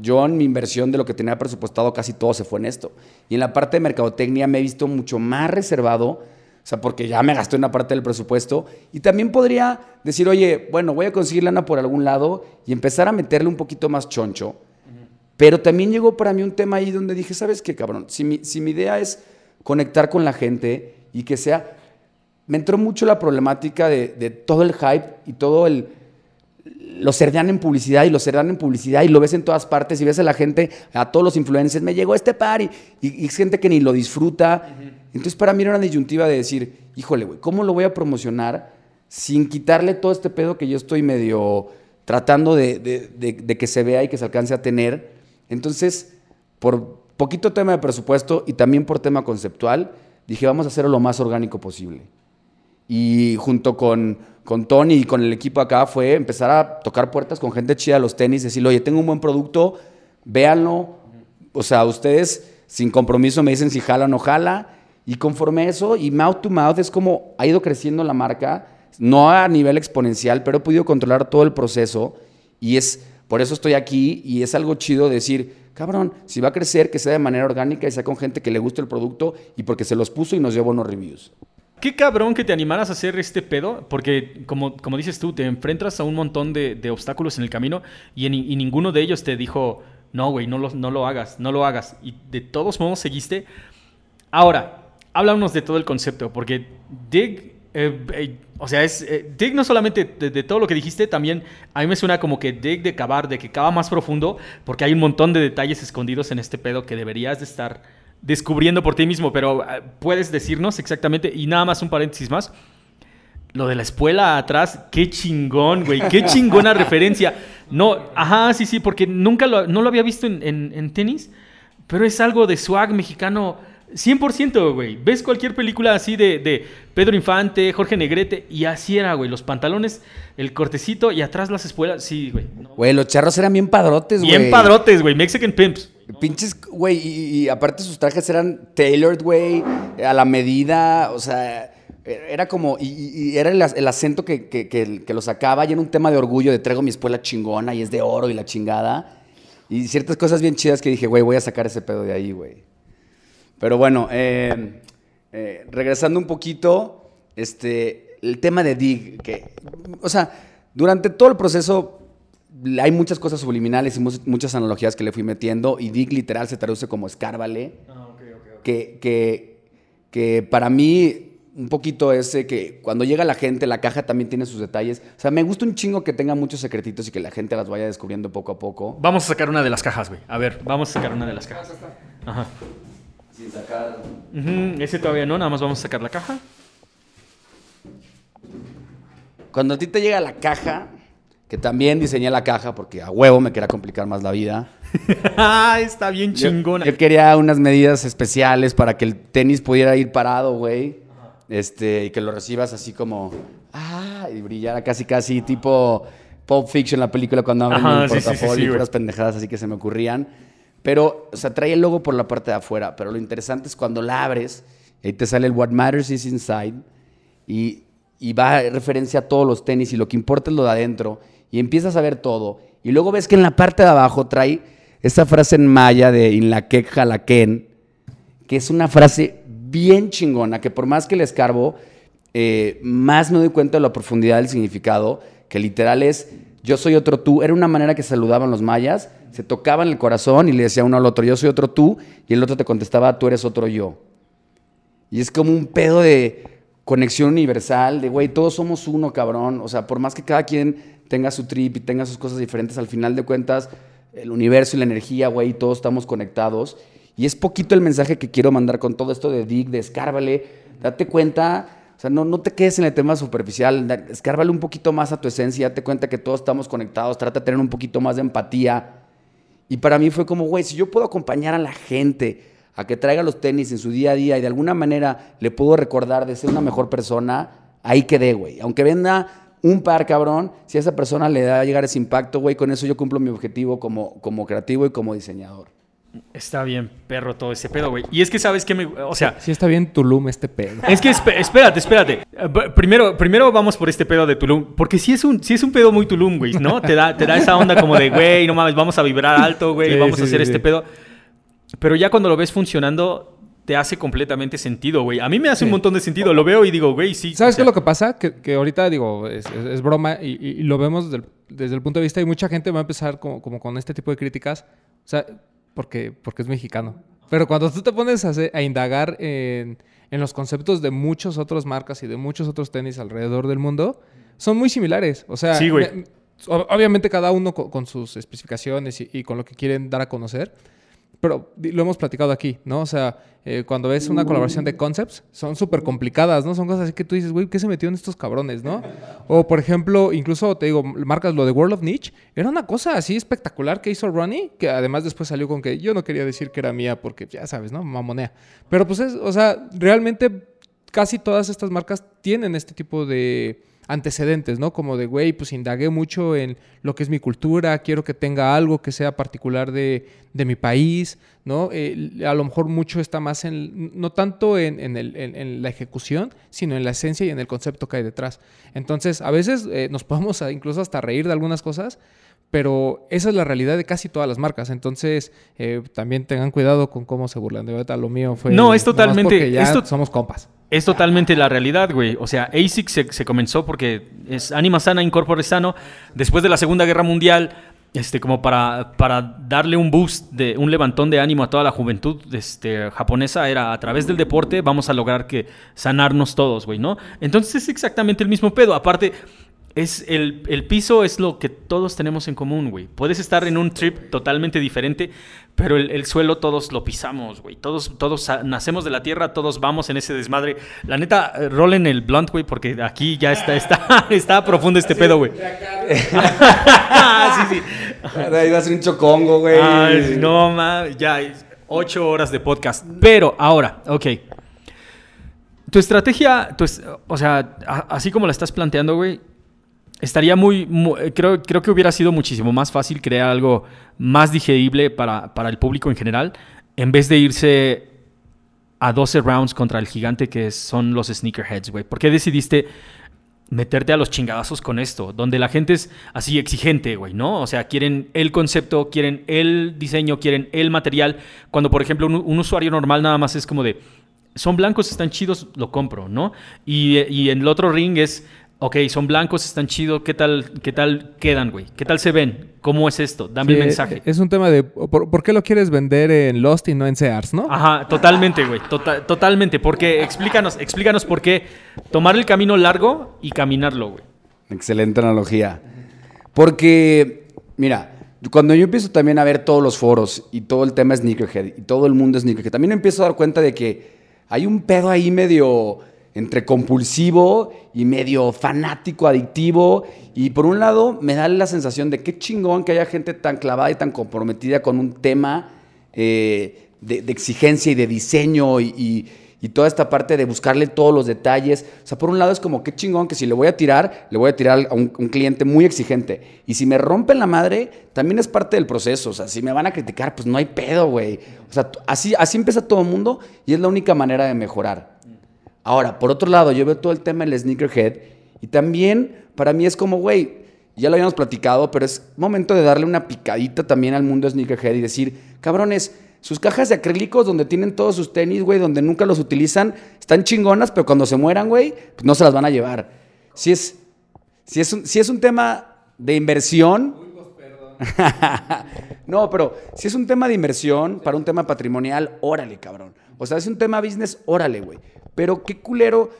yo en mi inversión de lo que tenía presupuestado casi todo se fue en esto. Y en la parte de mercadotecnia me he visto mucho más reservado, o sea, porque ya me gasté una parte del presupuesto. Y también podría decir, oye, bueno, voy a conseguir lana por algún lado y empezar a meterle un poquito más choncho. Pero también llegó para mí un tema ahí donde dije, ¿sabes qué, cabrón? Si mi, si mi idea es conectar con la gente y que sea... Me entró mucho la problemática de, de todo el hype y todo el, lo cerdean en publicidad y lo cerdean en publicidad y lo ves en todas partes y ves a la gente, a todos los influencers, me llegó este par y, y, es gente que ni lo disfruta. Entonces para mí era una disyuntiva de decir, híjole, güey, ¿cómo lo voy a promocionar sin quitarle todo este pedo que yo estoy medio tratando de, de que se vea y que se alcance a tener? Entonces, por poquito tema de presupuesto y también por tema conceptual, dije, vamos a hacerlo lo más orgánico posible. Y junto con, con Tony y con el equipo acá fue empezar a tocar puertas con gente chida los tenis, decirle, oye, tengo un buen producto, véanlo. O sea, ustedes sin compromiso me dicen si jala o no jala. Y conforme eso, y mouth to mouth es como ha ido creciendo la marca, no a nivel exponencial, pero he podido controlar todo el proceso. Y es, por eso estoy aquí y es algo chido decir, cabrón, si va a crecer, que sea de manera orgánica y sea con gente que le guste el producto y porque se los puso y nos dio buenos reviews. Qué cabrón que te animaras a hacer este pedo, porque como, como dices tú, te enfrentas a un montón de, obstáculos en el camino y, ninguno de ellos te dijo, no, güey, no lo, no lo hagas, no lo hagas. Y de todos modos seguiste. Ahora, háblanos de todo el concepto, porque Dig, eh, eh, o sea, es eh, Dig no solamente de, todo lo que dijiste, también a mí me suena como que Dig de cavar, de que cava más profundo, porque hay un montón de detalles escondidos en este pedo que deberías de estar descubriendo por ti mismo, pero ah, puedes decirnos exactamente, y nada más un paréntesis más, lo de la espuela atrás, qué chingón, güey, qué chingona referencia. No, ajá, sí, sí, porque nunca lo, no lo había visto en, tenis, pero es algo de swag mexicano 100%, güey. Ves cualquier película así de, Pedro Infante, Jorge Negrete, y así era, güey. Los pantalones, el cortecito y atrás las espuelas, sí, güey. Güey, los charros eran bien padrotes, güey. Bien padrotes, güey. Mexican Pimps. Pinches, güey, y, aparte sus trajes eran tailored, güey, a la medida, o sea, era como, y, era el, acento que, que, lo sacaba, y era un tema de orgullo, de traigo mi espuela chingona y es de oro y la chingada. Y ciertas cosas bien chidas que dije, güey, voy a sacar ese pedo de ahí, güey. Pero bueno, eh, eh, regresando un poquito, este, el tema de Dig, que, o sea, durante todo el proceso hay muchas cosas subliminales y muchas analogías que le fui metiendo y Dig literal se traduce como escárvale. Ah, Que, que, que, para mí un poquito ese que cuando llega la gente, la caja también tiene sus detalles. O sea, me gusta un chingo que tenga muchos secretitos y que la gente las vaya descubriendo poco a poco. Vamos a sacar una de las cajas, güey. A ver, vamos a sacar una de las cajas. Ajá. Sin sacar. Ese todavía no, nada más vamos a sacar la caja. Cuando a ti te llega la caja, que también diseñé la caja porque a huevo me quería complicar más la vida. Está bien chingona. Yo, quería unas medidas especiales para que el tenis pudiera ir parado, güey. Este, y que lo recibas así como, ah, y brillara casi, casi tipo Pulp Fiction, la película cuando abren el portafolio y puras pendejadas así que se me ocurrían. Pero, o sea, trae el logo por la parte de afuera, pero lo interesante es cuando la abres, ahí te sale el What Matters is Inside y, y va a referencia a todos los tenis y lo que importa es lo de adentro y empiezas a ver todo. Y luego ves que en la parte de abajo trae esa frase en maya de Inlaquec Jalaquén, que es una frase bien chingona, que por más que le escarbo, eh, más me doy cuenta de la profundidad del significado, que literal es, yo soy otro tú. Era una manera que saludaban los mayas, se tocaban el corazón y le decía uno al otro, yo soy otro tú, y el otro te contestaba, tú eres otro yo. Y es como un pedo de conexión universal, de, güey, todos somos uno, cabrón. O sea, por más que cada quien tenga su trip y tenga sus cosas diferentes, al final de cuentas, el universo y la energía, güey, todos estamos conectados. Y es poquito el mensaje que quiero mandar con todo esto de Dick, de escárvale, date cuenta, o sea, no, no te quedes en el tema superficial, escárvale un poquito más a tu esencia, date cuenta que todos estamos conectados, trata de tener un poquito más de empatía. Y para mí fue como, güey, si yo puedo acompañar a la gente a que traiga los tenis en su día a día y de alguna manera le puedo recordar de ser una mejor persona, ahí quedé, güey. Aunque venda un par, cabrón, si a esa persona le da a llegar ese impacto, güey, con eso yo cumplo mi objetivo como, como creativo y como diseñador. Está bien, perro, todo ese pedo, güey. Y es que sabes que me. O sea. Sí, está bien Tulum este pedo. Es que espérate, espérate. Eh, primero, primero vamos por este pedo de Tulum. Porque sí es un, sí es un pedo muy Tulum, güey, ¿no? Te da, te da esa onda como de, güey, no mames, vamos a vibrar alto, güey, vamos a hacer este pedo. Pero ya cuando lo ves funcionando, te hace completamente sentido, güey. A mí me hace un montón de sentido. Lo veo y digo, güey, sí. ¿Sabes qué es lo que pasa? Que, ahorita, digo, es, broma y, lo vemos desde el, punto de vista y mucha gente va a empezar como, con este tipo de críticas. O sea, porque, porque es mexicano. Pero cuando tú te pones a, indagar en, los conceptos de muchas otras marcas y de muchos otros tenis alrededor del mundo, son muy similares. O sea, o- obviamente cada uno co- con, sus especificaciones y, y con lo que quieren dar a conocer. Pero lo hemos platicado aquí, ¿no? O sea, eh, cuando ves una colaboración de concepts, son súper complicadas, ¿no? Son cosas así que tú dices, güey, ¿qué se metió en estos cabrones, no? O, por ejemplo, incluso, te digo, marcas lo de World of Niche, era una cosa así espectacular que hizo Ronnie, que además después salió con que yo no quería decir que era mía porque, ya sabes, ¿no? Mamonea. Pero pues es, o sea, realmente casi todas estas marcas tienen este tipo de antecedentes, ¿no? Como de, güey, pues indagué mucho en lo que es mi cultura, quiero que tenga algo que sea particular de, de mi país, ¿no? Eh, a lo mejor mucho está más en, no tanto en, en el- en- en la ejecución, sino en la esencia y en el concepto que hay detrás. Entonces, a veces eh, nos podemos incluso hasta reír de algunas cosas, pero esa es la realidad de casi todas las marcas. Entonces, eh, también tengan cuidado con cómo se burlan. De verdad, lo mío fue... No, es totalmente- porque ya esto- somos compas. Es totalmente la realidad, güey. O sea, ASIC se, comenzó porque es Anima Sana, Incorpore Sano. Después de la Segunda Guerra Mundial, este, como para, para darle un boost, de, un levantón de ánimo a toda la juventud este, japonesa, era a través del deporte vamos a lograr que sanarnos todos, güey, ¿no? Entonces es exactamente el mismo pedo. Aparte, es el, el piso es lo que todos tenemos en común, güey. Puedes estar en un trip totalmente diferente, pero el, el suelo todos lo pisamos, güey. Todos, todos nacemos de la tierra, todos vamos en ese desmadre. La neta, eh, rolen el blunt, güey, porque aquí ya está, está, está profundo este pedo, güey. sí, sí. Iba a ser un chocongo, güey. Ay, no, ma, ya, ocho horas de podcast. Pero ahora, ok. Tu estrategia, tu es- o sea, a- así como la estás planteando, güey, estaría muy, mu- eh, creo, creo que hubiera sido muchísimo más fácil crear algo más digerible para, para el público en general, en vez de irse a 12 rounds contra el gigante que son los sneakerheads, güey. ¿Por qué decidiste meterte a los chingadazos con esto? Donde la gente es así exigente, güey, ¿no? O sea, quieren el concepto, quieren el diseño, quieren el material. Cuando, por ejemplo, un, un usuario normal nada más es como de, son blancos, están chidos, lo compro, ¿no? Y, y en el otro ring es, ok, son blancos, están chidos, ¿qué tal, qué tal quedan, güey? ¿Qué tal se ven? ¿Cómo es esto? Dame Sí, el mensaje. Es un tema de ¿por, por qué lo quieres vender en Lost y no en Sears, no? Ajá, totalmente, güey. Tota- totalmente. Porque explícanos, explícanos por qué tomar el camino largo y caminarlo, güey. Excelente analogía. Porque, mira, cuando yo empiezo también a ver todos los foros y todo el tema sneakerhead y todo el mundo sneakerhead, también empiezo a dar cuenta de que hay un pedo ahí medio entre compulsivo y medio fanático, adictivo. Y por un lado me da la sensación de qué chingón que haya gente tan clavada y tan comprometida con un tema eh, de, exigencia y de diseño y, toda esta parte de buscarle todos los detalles. O sea, por un lado es como qué chingón que si le voy a tirar, le voy a tirar a un, un cliente muy exigente. Y si me rompen la madre, también es parte del proceso. O sea, si me van a criticar, pues no hay pedo, güey. O sea, así, así empieza todo el mundo y es la única manera de mejorar. Ahora, por otro lado, yo veo todo el tema del sneakerhead y también para mí es como, güey, ya lo habíamos platicado, pero es momento de darle una picadita también al mundo sneakerhead y decir, cabrones, sus cajas de acrílicos donde tienen todos sus tenis, güey, donde nunca los utilizan, están chingonas, pero cuando se mueran, güey, pues no se las van a llevar. Si es, si es, un, si es un tema de inversión, no, pero si es un tema de inversión para un tema patrimonial, órale, cabrón. O sea, es un tema business, órale, güey. Pero qué culero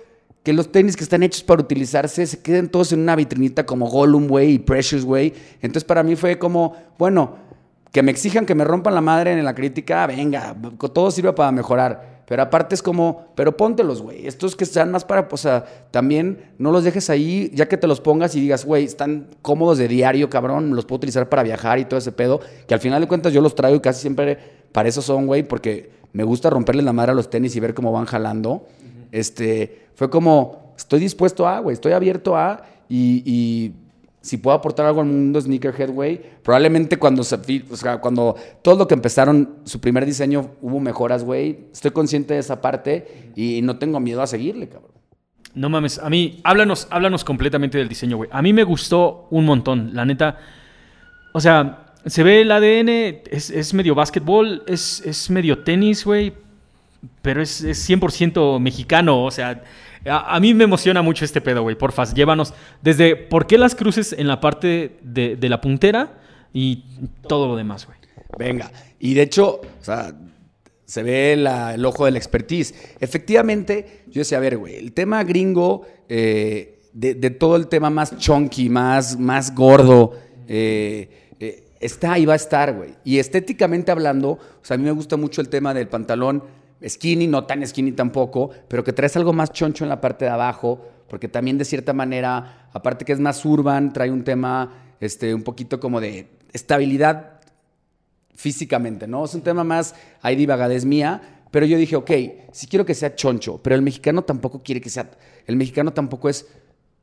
que los tenis que están hechos para utilizarse se queden todos en una vitrinita como Gollum, güey, y Precious, güey. Entonces para mí fue como, bueno, que me exijan que me rompan la madre en la crítica, venga, todo sirve para mejorar. Pero aparte es como, pero póntelos, güey. Estos que sean más para, o sea, también no los dejes ahí, ya que te los pongas y digas, güey, están cómodos de diario, cabrón, los puedo utilizar para viajar y todo ese pedo. Que al final de cuentas yo los traigo y casi siempre para eso son, güey, porque me gusta romperles la madre a los tenis y ver cómo van jalando. Este, fue como, estoy dispuesto a, güey, estoy abierto a, y, y si puedo aportar algo al mundo sneakerhead, güey, probablemente cuando se, o sea, cuando todo lo que empezaron su primer diseño hubo mejoras, güey, estoy consciente de esa parte y no tengo miedo a seguirle, cabrón. No mames, a mí, háblanos, háblanos completamente del diseño, güey. A mí me gustó un montón, la neta. O sea, se ve el ADN, es, es medio básquetbol, es, es medio tenis, güey, pero es, es 100% mexicano, o sea, a, mí me emociona mucho este pedo, güey, porfa, llévanos desde por qué las cruces en la parte de, la puntera y todo lo demás, güey. Venga, y de hecho, o sea, se ve el ojo de la expertise. Efectivamente, yo decía, a ver, güey, el tema gringo, eh, de, de todo el tema más chunky, más, más gordo, eh, eh, está y va a estar, güey. Y estéticamente hablando, o sea, a mí me gusta mucho el tema del pantalón skinny, no tan skinny tampoco, pero que traes algo más choncho en la parte de abajo, porque también de cierta manera, aparte que es más urban, trae un tema este, un poquito como de estabilidad físicamente, ¿no? Es un tema más, hay divagadez mía, pero yo dije, ok, sí quiero que sea choncho, pero el mexicano tampoco quiere que sea, el mexicano tampoco es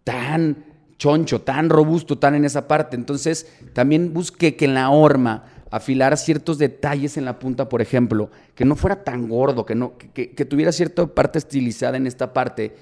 tan choncho, tan robusto, tan en esa parte. Entonces, también busqué que en la horma afilara ciertos detalles en la punta, por ejemplo, que no fuera tan gordo, que, no, que, tuviera cierta parte estilizada en esta parte.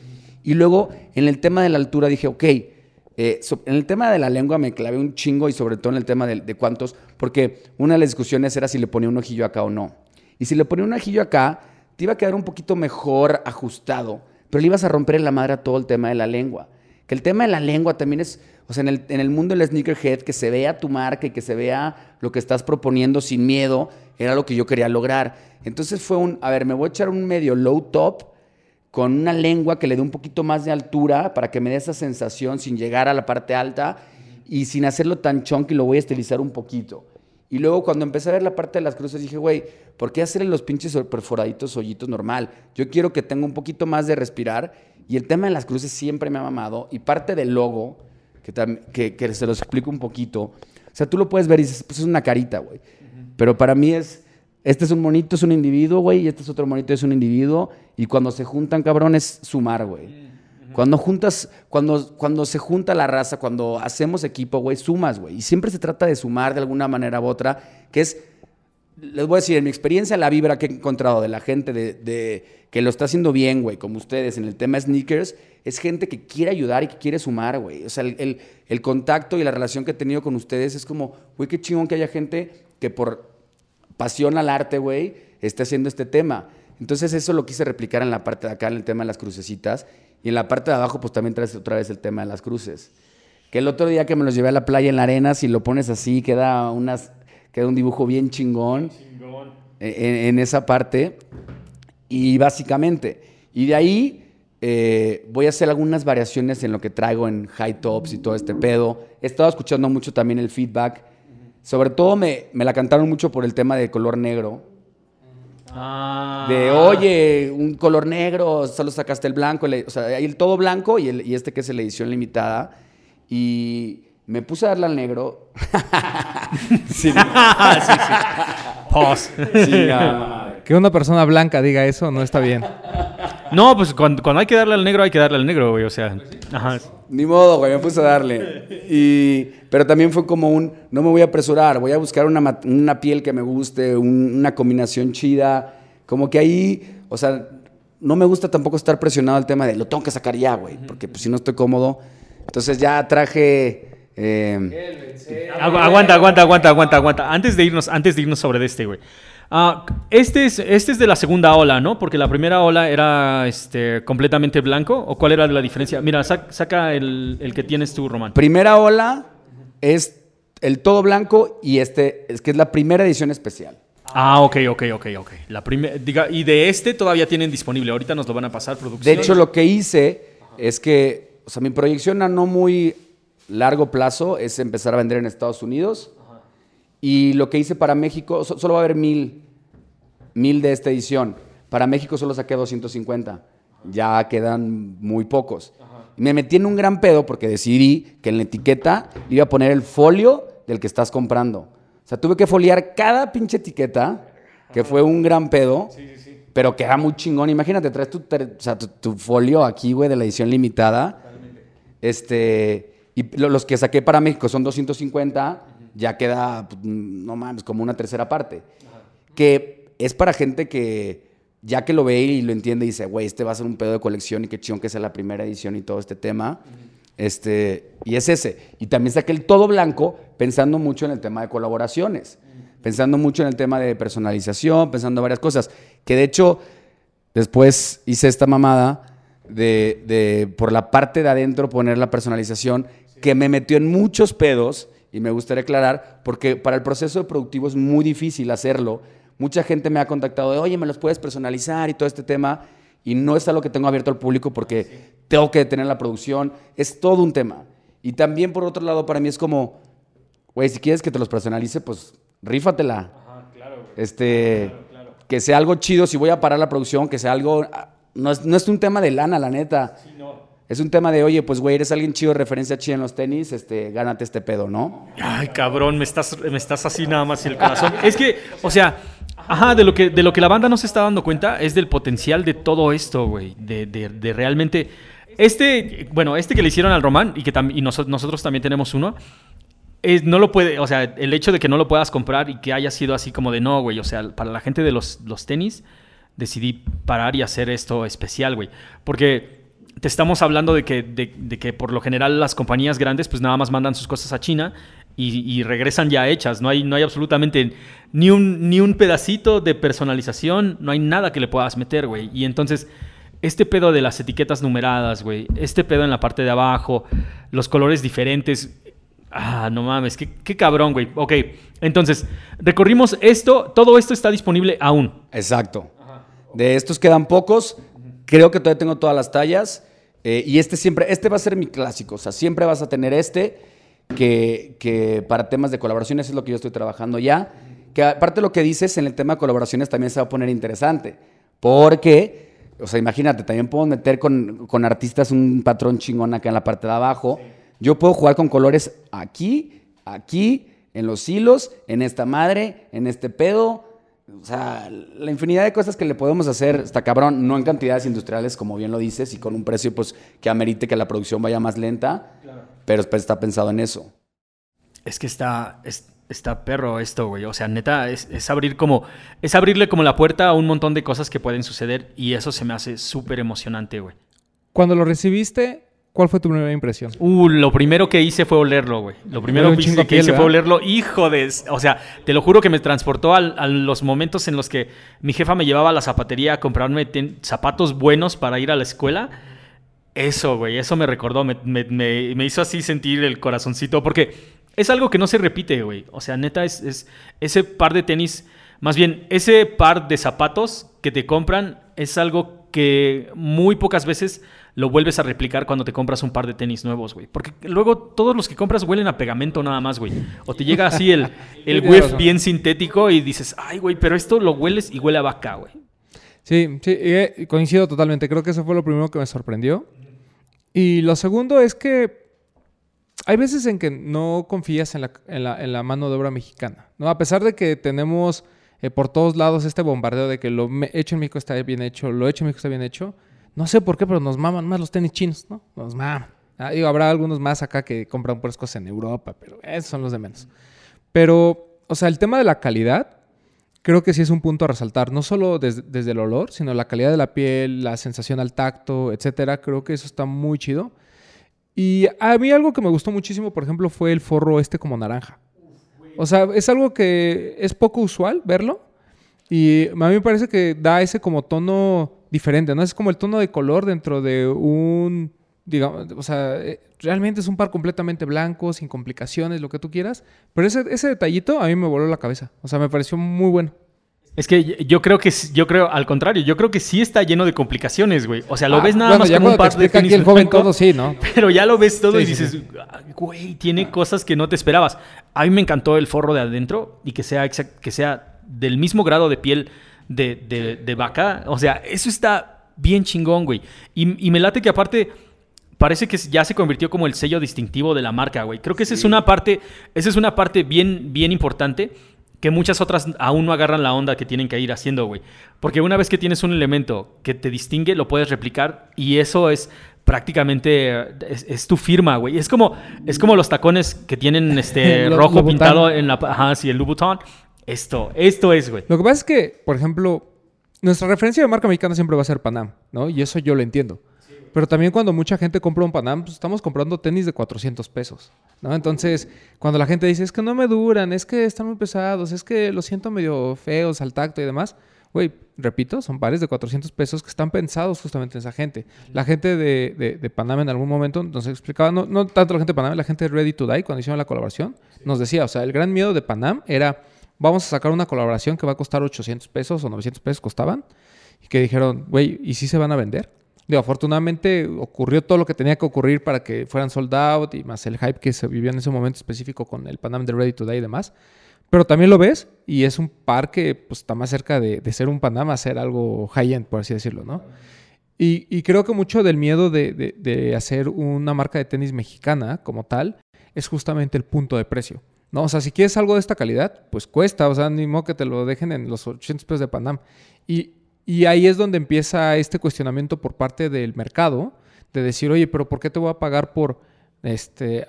Y luego, en el tema de la altura, dije, ok, eh, en el tema de la lengua me clavé un chingo y sobre todo en el tema de, de cuántos, porque una de las discusiones era si le ponía un ojillo acá o no. Y si le ponía un ojillo acá, te iba a quedar un poquito mejor ajustado, pero le ibas a romper en la madre a todo el tema de la lengua. Que el tema de la lengua también es, o sea, en el, en el mundo del sneakerhead, que se vea tu marca y que se vea lo que estás proponiendo sin miedo, era lo que yo quería lograr. Entonces fue un, a ver, me voy a echar un medio low top, con una lengua que le dé un poquito más de altura para que me dé esa sensación sin llegar a la parte alta y sin hacerlo tan chunky lo voy a estilizar un poquito. Y luego cuando empecé a ver la parte de las cruces dije, güey, ¿por qué hacerle los pinches perforaditos hoyitos normal? Yo quiero que tenga un poquito más de respirar y el tema de las cruces siempre me ha mamado y parte del logo, que, que se los explico un poquito, o sea, tú lo puedes ver y dices, pues es una carita, güey. Pero para mí es, este es un monito, es un individuo, güey, y este es otro monito, es un individuo. Y cuando se juntan, cabrón, es sumar, güey. Cuando juntas, cuando, cuando se junta la raza, cuando hacemos equipo, güey, sumas, güey. Y siempre se trata de sumar de alguna manera u otra, que es, les voy a decir, en mi experiencia, la vibra que he encontrado de la gente de, que lo está haciendo bien, güey, como ustedes, en el tema sneakers, es gente que quiere ayudar y que quiere sumar, güey. O sea, el, el- el contacto y la relación que he tenido con ustedes es como, güey, qué chingón que haya gente que por pasión al arte, güey, esté haciendo este tema. Entonces eso lo quise replicar en la parte de acá, en el tema de las crucecitas. Y en la parte de abajo, pues también traes otra vez el tema de las cruces. Que el otro día que me los llevé a la playa en la arena, si lo pones así, queda, unas, queda un dibujo bien chingón en, en esa parte. Y básicamente, y de ahí eh, voy a hacer algunas variaciones en lo que traigo en high tops y todo este pedo. He estado escuchando mucho también el feedback. Sobre todo me, me la cantaron mucho por el tema de color negro. Ah. De, oye, un color negro, solo sacaste el blanco. o sea, hay el todo blanco y, el, y este que es la edición limitada. Y me puse a darle al negro. sí, Pause. sí, no, madre. Que una persona blanca diga eso no está bien. No, pues cuando, cuando hay que darle al negro, hay que darle al negro, güey. O sea, ajá. Ni modo, güey, me puse a darle. Y, pero también fue como un, no me voy a apresurar, voy a buscar una, una piel que me guste, un- una combinación chida. Como que ahí, o sea, no me gusta tampoco estar presionado al tema de lo tengo que sacar ya, güey, porque pues, si no estoy cómodo. Entonces ya traje... eh, Agu- Aguanta, aguanta, aguanta, aguanta, aguanta. Antes de irnos, antes de irnos sobre de este, güey. Ah, este, es, este es de la segunda ola, ¿no? Porque la primera ola era este, completamente blanco. ¿O cuál era la diferencia? Mira, sac- saca el, el que tienes tú, Román. primera ola es el todo blanco y este es que es la primera edición especial. Ah, ok, ok, ok, ok. La diga, y de este todavía tienen disponible. Ahorita nos lo van a pasar De producción. hecho, lo que hice es que, o sea, mi proyección a no muy largo plazo es empezar a vender en Estados Unidos. Y lo que hice para México, so- solo va a haber mil, mil de esta edición. Para México solo saqué 250. Ya quedan muy pocos. Me metí en un gran pedo porque decidí que en la etiqueta iba a poner el folio del que estás comprando. O sea, tuve que foliar cada pinche etiqueta, que fue un gran pedo. Pero queda muy chingón. Imagínate, traes tu, ter- o sea, tu, tu folio aquí, güey, de la edición limitada. Este, y lo- los que saqué para México son 250, ya queda, pues, no mames, como una tercera parte. Que es para gente que ya que lo ve y lo entiende y dice, güey, este va a ser un pedo de colección y qué chingón que sea la primera edición y todo este tema. Este, y es ese. Y también saqué el todo blanco pensando mucho en el tema de colaboraciones, pensando mucho en el tema de personalización, pensando en varias cosas. Que de hecho, después hice esta mamada de, de por la parte de adentro poner la personalización, que me metió en muchos pedos, y me gustaría aclarar, porque para el proceso productivo es muy difícil hacerlo. Mucha gente me ha contacado de, oye, ¿me los puedes personalizar y todo este tema? y no es algo que tengo abierto al público porque tengo que detener la producción. Es todo un tema. Y también, por otro lado, para mí es como, güey, si quieres que te los personalice, pues rífatela. Ajá, claro, güey. Este, Claro, claro. que sea algo chido, si voy a parar la producción, que sea algo... No es, no es un tema de lana, la neta. Sí, no. Es un tema de, oye, pues, güey, eres alguien chido, referencia chida en los tenis, este, gánate este pedo, ¿no? Ay, cabrón, me estás, me estás así nada más en el corazón. es que, o sea, ajá, de lo que, de lo que la banda no se está dando cuenta es del potencial de todo esto, güey. De, de- de realmente. Este, bueno, este que le hicieron al Román y que tam- y noso- nosotros también tenemos uno. es- no lo puede, o sea, el hecho de que no lo puedas comprar y que haya sido así como de no, güey. O sea, para la gente de los, los tenis, decidí parar y hacer esto especial, güey. Porque te estamos hablando de que, de, de que por lo general las compañías grandes pues nada más mandan sus cosas a China y, y regresan ya hechas. No hay, no hay absolutamente ni un, ni un pedacito de personalización, no hay nada que le puedas meter, güey. Y entonces, este pedo de las etiquetas numeradas, güey, este pedo en la parte de abajo, los colores diferentes. Ah, no mames, qué, qué cabrón, güey. Ok, entonces, recorrimos esto, todo esto está disponible aún. Exacto. De estos quedan pocos. Creo que todavía tengo todas las tallas. eh, y este siempre, este va a ser mi clásico. O sea, siempre vas a tener este que, que para temas de colaboraciones es lo que yo estoy trabajando ya. Que aparte de lo que dices, en el tema de colaboraciones también se va a poner interesante. Porque, o sea, imagínate, también puedo meter con, con artistas un patrón chingón acá en la parte de abajo. Yo puedo jugar con colores aquí, aquí, en los hilos, en esta madre, en este pedo. O sea, la infinidad de cosas que le podemos hacer está cabrón, no en cantidades industriales, como bien lo dices, y con un precio pues que amerite que la producción vaya más lenta, pero pues, está pensado en eso. Es que está, es- está perro esto, güey. O sea, neta, es, es abrir como, es abrirle como la puerta a un montón de cosas que pueden suceder y eso se me hace súper emocionante, güey. Cuando lo recibiste, ¿cuál fue tu primera impresión? Uh, lo primero que hice fue olerlo, güey. Lo primero que hice, que fue olerlo. Hijo de... O sea, te lo juro que me transportó al- a, los momentos en los que mi jefa me llevaba a la zapatería a comprarme zapatos buenos para ir a la escuela. Eso, güey, eso me recordó, me, me- me- me hizo así sentir el corazoncito, porque es algo que no se repite, güey. O sea, neta, es, es ese par de tenis, más bien, ese par de zapatos que te compran es algo que muy pocas veces lo vuelves a replicar cuando te compras un par de tenis nuevos, güey. Porque luego todos los que compras huelen a pegamento nada más, güey. O te llega así el, el whiff bien sintético y dices, ay, güey, pero esto lo hueles y huele a vaca, güey. Sí, sí, eh, coincido totalmente. Creo que eso fue lo primero que me sorprendió. Y lo segundo es que hay veces en que no confías en la, en la- en la mano de obra mexicana. ¿no? A pesar de que tenemos eh, por todos lados este bombardeo de que lo hecho en México está bien hecho, lo hecho en México está bien hecho. No sé por qué, pero nos maman más los tenis chinos, ¿no? Nos maman. Ah, digo, habrá algunos más acá que compran puras cosas en Europa, pero esos son los de menos. Pero, o sea, el tema de la calidad, creo que sí es un punto a resaltar, no solo des- desde el olor, sino la calidad de la piel, la sensación al tacto, etcétera. Creo que eso está muy chido. Y a mí algo que me gustó muchísimo, por ejemplo, fue el forro este como naranja. O sea, es algo que es poco usual verlo. Y a mí me parece que da ese como tono diferente, ¿no? Es como el tono de color dentro de un, digamos, o sea, eh, realmente es un par completamente blanco, sin complicaciones, lo que tú quieras. Pero ese, ese detallito a mí me voló la cabeza. O sea, me pareció muy bueno. Es que yo creo que yo creo al contrario, yo creo que sí está lleno de complicaciones, güey. O sea, lo Ah, ven nada bueno, más como un par de tenis aquí el joven blanco, todo, sí, ¿no? Pero ya lo ves todo Sí, y dices, sí. "Ah, güey, tiene cosas que no te esperabas. A mí me encantó el forro de adentro y que sea exact- que sea del mismo grado de piel de, de- de vaca. O sea, eso está bien chingón, güey. Y, y me late que aparte parece que ya se convirtió como el sello distintivo de la marca, güey. Creo que esa es una parte, esa es una parte bien, bien importante que muchas otras aún no agarran la onda que tienen que ir haciendo, güey. Porque una vez que tienes un elemento que te distingue, lo puedes replicar y eso es prácticamente es, es tu firma, güey. Es como es como los tacones que tienen este rojo pintado en la ajá, sí, el Louboutin. Esto, esto es, güey. Lo que pasa es que, por ejemplo, nuestra referencia de marca mexicana siempre va a ser Panam, ¿no? Y eso yo lo entiendo. Pero también cuando mucha gente compra un Panam, pues estamos comprando tenis de 400 pesos, ¿no? Entonces, cuando la gente dice, es que no me duran, es que están muy pesados, es que los siento medio feos al tacto y demás, güey, repito, son pares de 400 pesos que están pensados justamente en esa gente. La gente de, de, de Panam en algún momento nos explicaba, no, no tanto la gente de Panam, la gente de Ready to Die, cuando hicieron la colaboración, nos decía, o sea, el gran miedo de Panam era, vamos a sacar una colaboración que va a costar 800 pesos o 900 pesos costaban. y que dijeron, güey, ¿y si se van a vender? Digo, afortunadamente ocurrió todo lo que tenía que ocurrir para que fueran sold out y más el hype que se vivió en ese momento específico con el Panam de Ready Today y demás. Pero también lo ves y es un par que pues, está más cerca de, ser un Panam a ser algo high-end, por así decirlo, ¿no? Y, creo que mucho del miedo de, hacer una marca de tenis mexicana como tal es justamente el punto de precio. ¿No? O sea, si quieres algo de esta calidad, pues cuesta, o sea, ni modo que te lo dejen en los 800 pesos de Panam. Y, y ahí es donde empieza este cuestionamiento por parte del mercado de decir, oye, pero ¿por qué te voy a pagar por, este,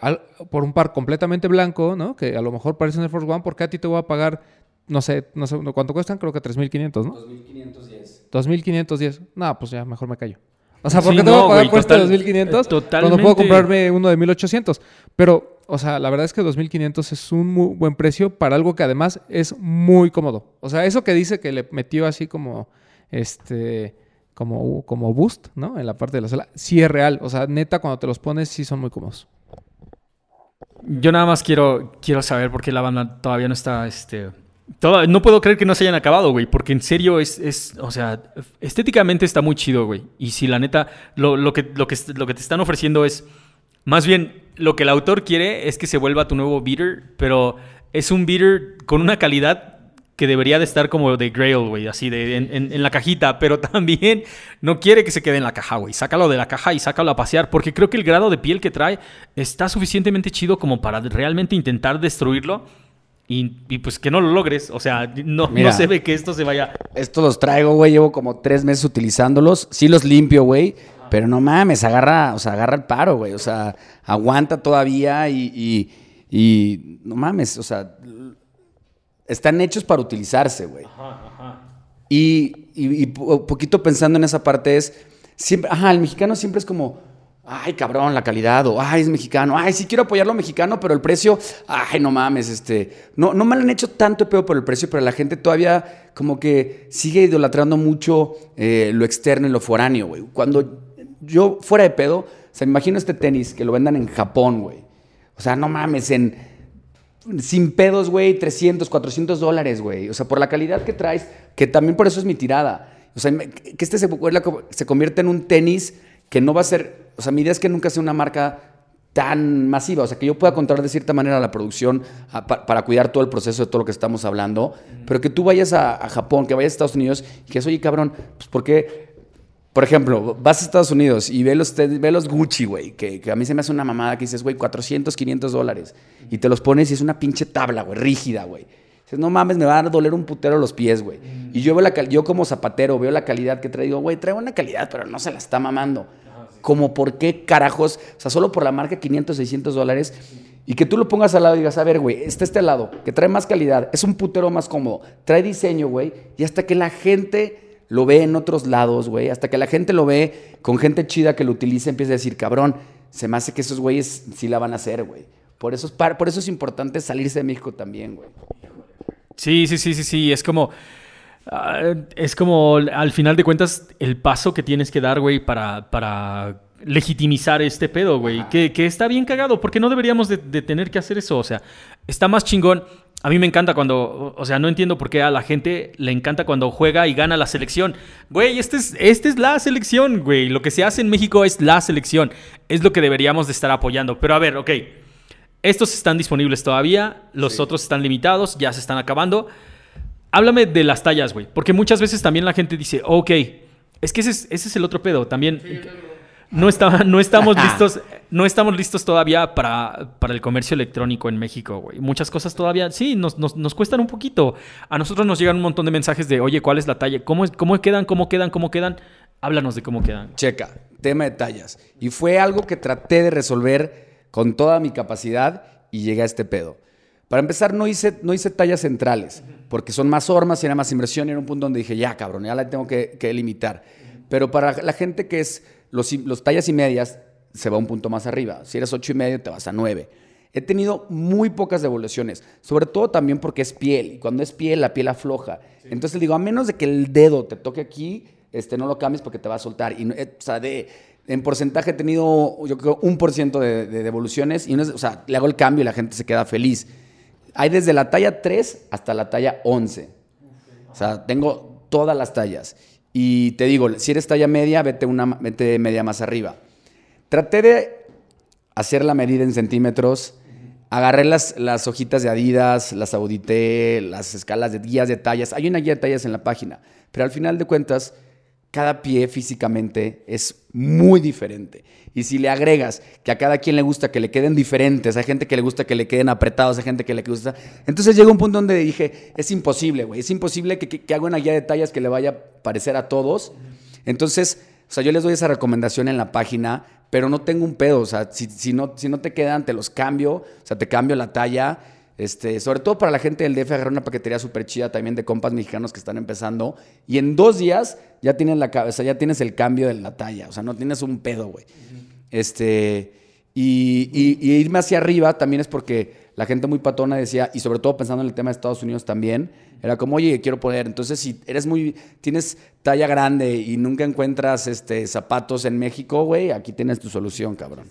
por un par completamente blanco, ¿no? que a lo mejor parece un Air Force One, ¿por qué a ti te voy a pagar, no sé, no sé cuánto cuestan? Creo que 3.500, ¿no? 2.510. 2.510. No, pues ya, mejor me callo. O sea, ¿por qué te voy a pagar por este 2.500 totalmente... cuando puedo comprarme uno de 1.800? Pero, o sea, la verdad es que 2.500 es un muy buen precio para algo que además es muy cómodo. O sea, eso que dice que le metió así como este, como, como boost, ¿no? En la parte de la sala. Sí es real. O sea, neta, cuando te los pones, sí son muy cómodos. Yo nada más quiero, quiero saber por qué la banda todavía no está, este... no puedo creer que no se hayan acabado, güey, porque en serio es, es, o sea, estéticamente está muy chido, güey. Y si la neta, lo, lo, que, lo, que, lo que te están ofreciendo es, más bien, lo que el autor quiere es que se vuelva tu nuevo beater, pero es un beater con una calidad que debería de estar como de Grail, güey, así de en, la cajita, pero también no quiere que se quede en la caja, güey. Sácalo de la caja y sácalo a pasear, porque creo que el grado de piel que trae está suficientemente chido como para realmente intentar destruirlo. Y, pues que no lo logres, o sea, no, no se ve que esto se vaya. Estos los traigo, güey, llevo como tres meses utilizándolos. Sí los limpio, güey, pero no mames, agarra, o sea, agarra el paro, güey. O sea, aguanta todavía y, y, y no mames, o sea, están hechos para utilizarse, güey. Ajá, ajá. Y, y, poquito pensando en esa parte es, siempre, ajá, el mexicano siempre es como, ay, cabrón, la calidad, o ay, es mexicano, ay, sí quiero apoyarlo mexicano, pero el precio, ay, no mames, este, no, no me lo han hecho tanto peor por el precio, pero la gente todavía como que sigue idolatrando mucho eh, lo externo y lo foráneo, güey. Cuando yo fuera de pedo, o sea, me imagino este tenis que lo vendan en Japón, güey. O sea, no mames, en sin pedos, güey, 300, 400 dólares, güey. O sea, por la calidad que traes, que también por eso es mi tirada. O sea, que este se, se convierte en un tenis que no va a ser, o sea, mi idea es que nunca sea una marca tan masiva, o sea, que yo pueda controlar de cierta manera la producción para cuidar todo el proceso de todo lo que estamos hablando, pero que tú vayas a, a, Japón, que vayas a Estados Unidos y que, oye, cabrón, pues ¿por qué por ejemplo, vas a Estados Unidos y ve los, ve los Gucci, güey, que, a mí se me hace una mamada que dices, güey, 400, 500 dólares. Y te los pones y es una pinche tabla, güey, rígida, güey. Dices, no mames, me van a doler un putero los pies, güey. Y yo, veo la, yo como zapatero veo la calidad que traigo, güey, traigo una calidad, pero no se la está mamando. Como por qué carajos, o sea, solo por la marca 500, 600 dólares. Y que tú lo pongas al lado y digas, a ver, güey, está este lado, que trae más calidad, es un putero más cómodo, trae diseño, güey. Y hasta que la gente lo ve en otros lados, güey, hasta que la gente lo ve con gente chida que lo utiliza, empieza a decir, cabrón, se me hace que esos güeyes sí la van a hacer, güey. Por eso, es por eso es importante salirse de México también, güey. Sí, sí, sí, sí, sí, es como... Ah, es como, al final de cuentas, el paso que tienes que dar, güey, para, para legitimizar este pedo, güey. Que, está bien cagado, porque no deberíamos de, de, tener que hacer eso. O sea, está más chingón a mí me encanta cuando, o sea, no entiendo por qué a la gente le encanta cuando juega y gana la selección. Güey, esta es, este es la selección, güey. Lo que se hace en México es la selección. Es lo que deberíamos de estar apoyando. Pero a ver, ok. Estos están disponibles todavía, los otros están limitados, ya se están acabando. Háblame de las tallas, güey. Porque muchas veces también la gente dice, ok, es que ese es, ese es el otro pedo. También no, no estamos listos, no estamos listos todavía para, para el comercio electrónico en México, güey. Muchas cosas todavía, sí, nos, nos, cuestan un poquito. A nosotros nos llegan un montón de mensajes de, oye, ¿cuál es la talla? ¿Cómo, cómo quedan? ¿Cómo quedan? ¿Cómo quedan? Háblanos de cómo quedan. Checa, tema de tallas. Y fue algo que traté de resolver con toda mi capacidad y llegué a este pedo. Para empezar, no hice, no hice tallas centrales, porque son más hormas y era más inversión y era un punto donde dije, ya, cabrón, ya la tengo que, que limitar. Pero para la gente que es los, tallas y medias se va un punto más arriba. Si eres 8 y medio, te vas a 9. He tenido muy pocas devoluciones, sobre todo también porque es piel. Y cuando es piel, la piel afloja. Entonces digo, a menos de que el dedo te toque aquí, este, no lo cambies porque te va a soltar. Y, eh, o sea, de, en porcentaje he tenido, yo creo, un por ciento de, devoluciones. Y o sea, le hago el cambio y la gente se queda feliz. Hay desde la talla 3 hasta la talla 11. O sea, tengo todas las tallas. Y te digo, si eres talla media, vete, una, vete media más arriba. Traté de hacer la medida en centímetros. Agarré las, las hojitas de Adidas, las audité, las escalas de guías de tallas. Hay una guía de tallas en la página. Pero al final de cuentas, cada pie físicamente es muy diferente. Y si le agregas que a cada quien le gusta que le queden diferentes, hay gente que le gusta que le queden apretados, hay gente que le gusta... Entonces llegó un punto donde dije, es imposible, güey, es imposible que, haga una guía de tallas que le vaya a parecer a todos. Entonces, o sea, yo les doy esa recomendación en la página, pero no tengo un pedo, o sea, si, si, no, si no te quedan, te los cambio, o sea, te cambio la talla este, sobre todo para la gente del DF, agarrar una paquetería súper chida también de compas mexicanos que están empezando. Y en dos días ya tienes la cabeza, ya tienes el cambio de la talla. O sea, no tienes un pedo, güey. Este. Y, y, irme hacia arriba también es porque la gente muy patona decía, y sobre todo pensando en el tema de Estados Unidos también, era como, oye, quiero poder. Entonces, si eres muy, tienes talla grande y nunca encuentras este, zapatos en México, güey, aquí tienes tu solución, cabrón.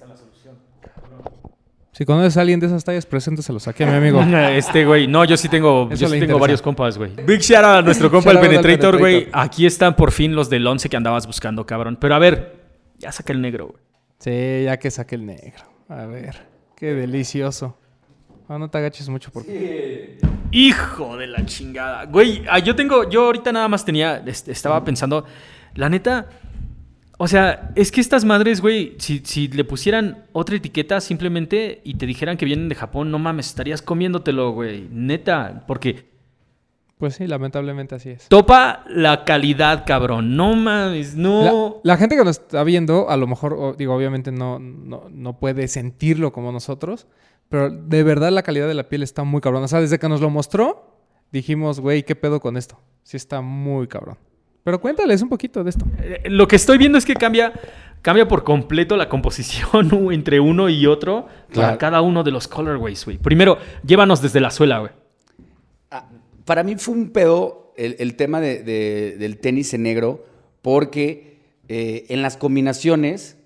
Si conoces a alguien de esas tallas, preséntaselos aquí a mi amigo. Este, güey. No, yo sí tengo, yo sí tengo varios compas, güey. Big shout out a nuestro compa, el Penetrator, güey. Aquí están por fin los del 11 que andabas buscando, cabrón. Pero a ver, ya saqué el negro, güey. Sí, ya que saqué el negro. A ver, qué delicioso. Ah, no te agaches mucho porque... Hijo de la chingada. Güey, ah, yo tengo, yo ahorita nada más tenía, estaba pensando, la neta, o sea, es que estas madres, güey, si, le pusieran otra etiqueta simplemente y te dijeran que vienen de Japón, no mames, estarías comiéndotelo, güey. Neta, porque... Pues sí, lamentablemente así es. Topa la calidad, cabrón. No mames, no. La, gente que nos está viendo, a lo mejor, digo, obviamente no, no, no, puede sentirlo como nosotros, pero de verdad la calidad de la piel está muy cabrón. O sea, desde que nos lo mostró, dijimos, güey, ¿qué pedo con esto? Sí está muy cabrón. Pero cuéntales un poquito de esto. Eh, lo que estoy viendo es que cambia, cambia por completo la composición entre uno y otro para cada uno de los colorways, güey. Primero, llévanos desde la suela, güey. Ah, para mí fue un pedo el, tema del tenis en negro porque eh, en las combinaciones,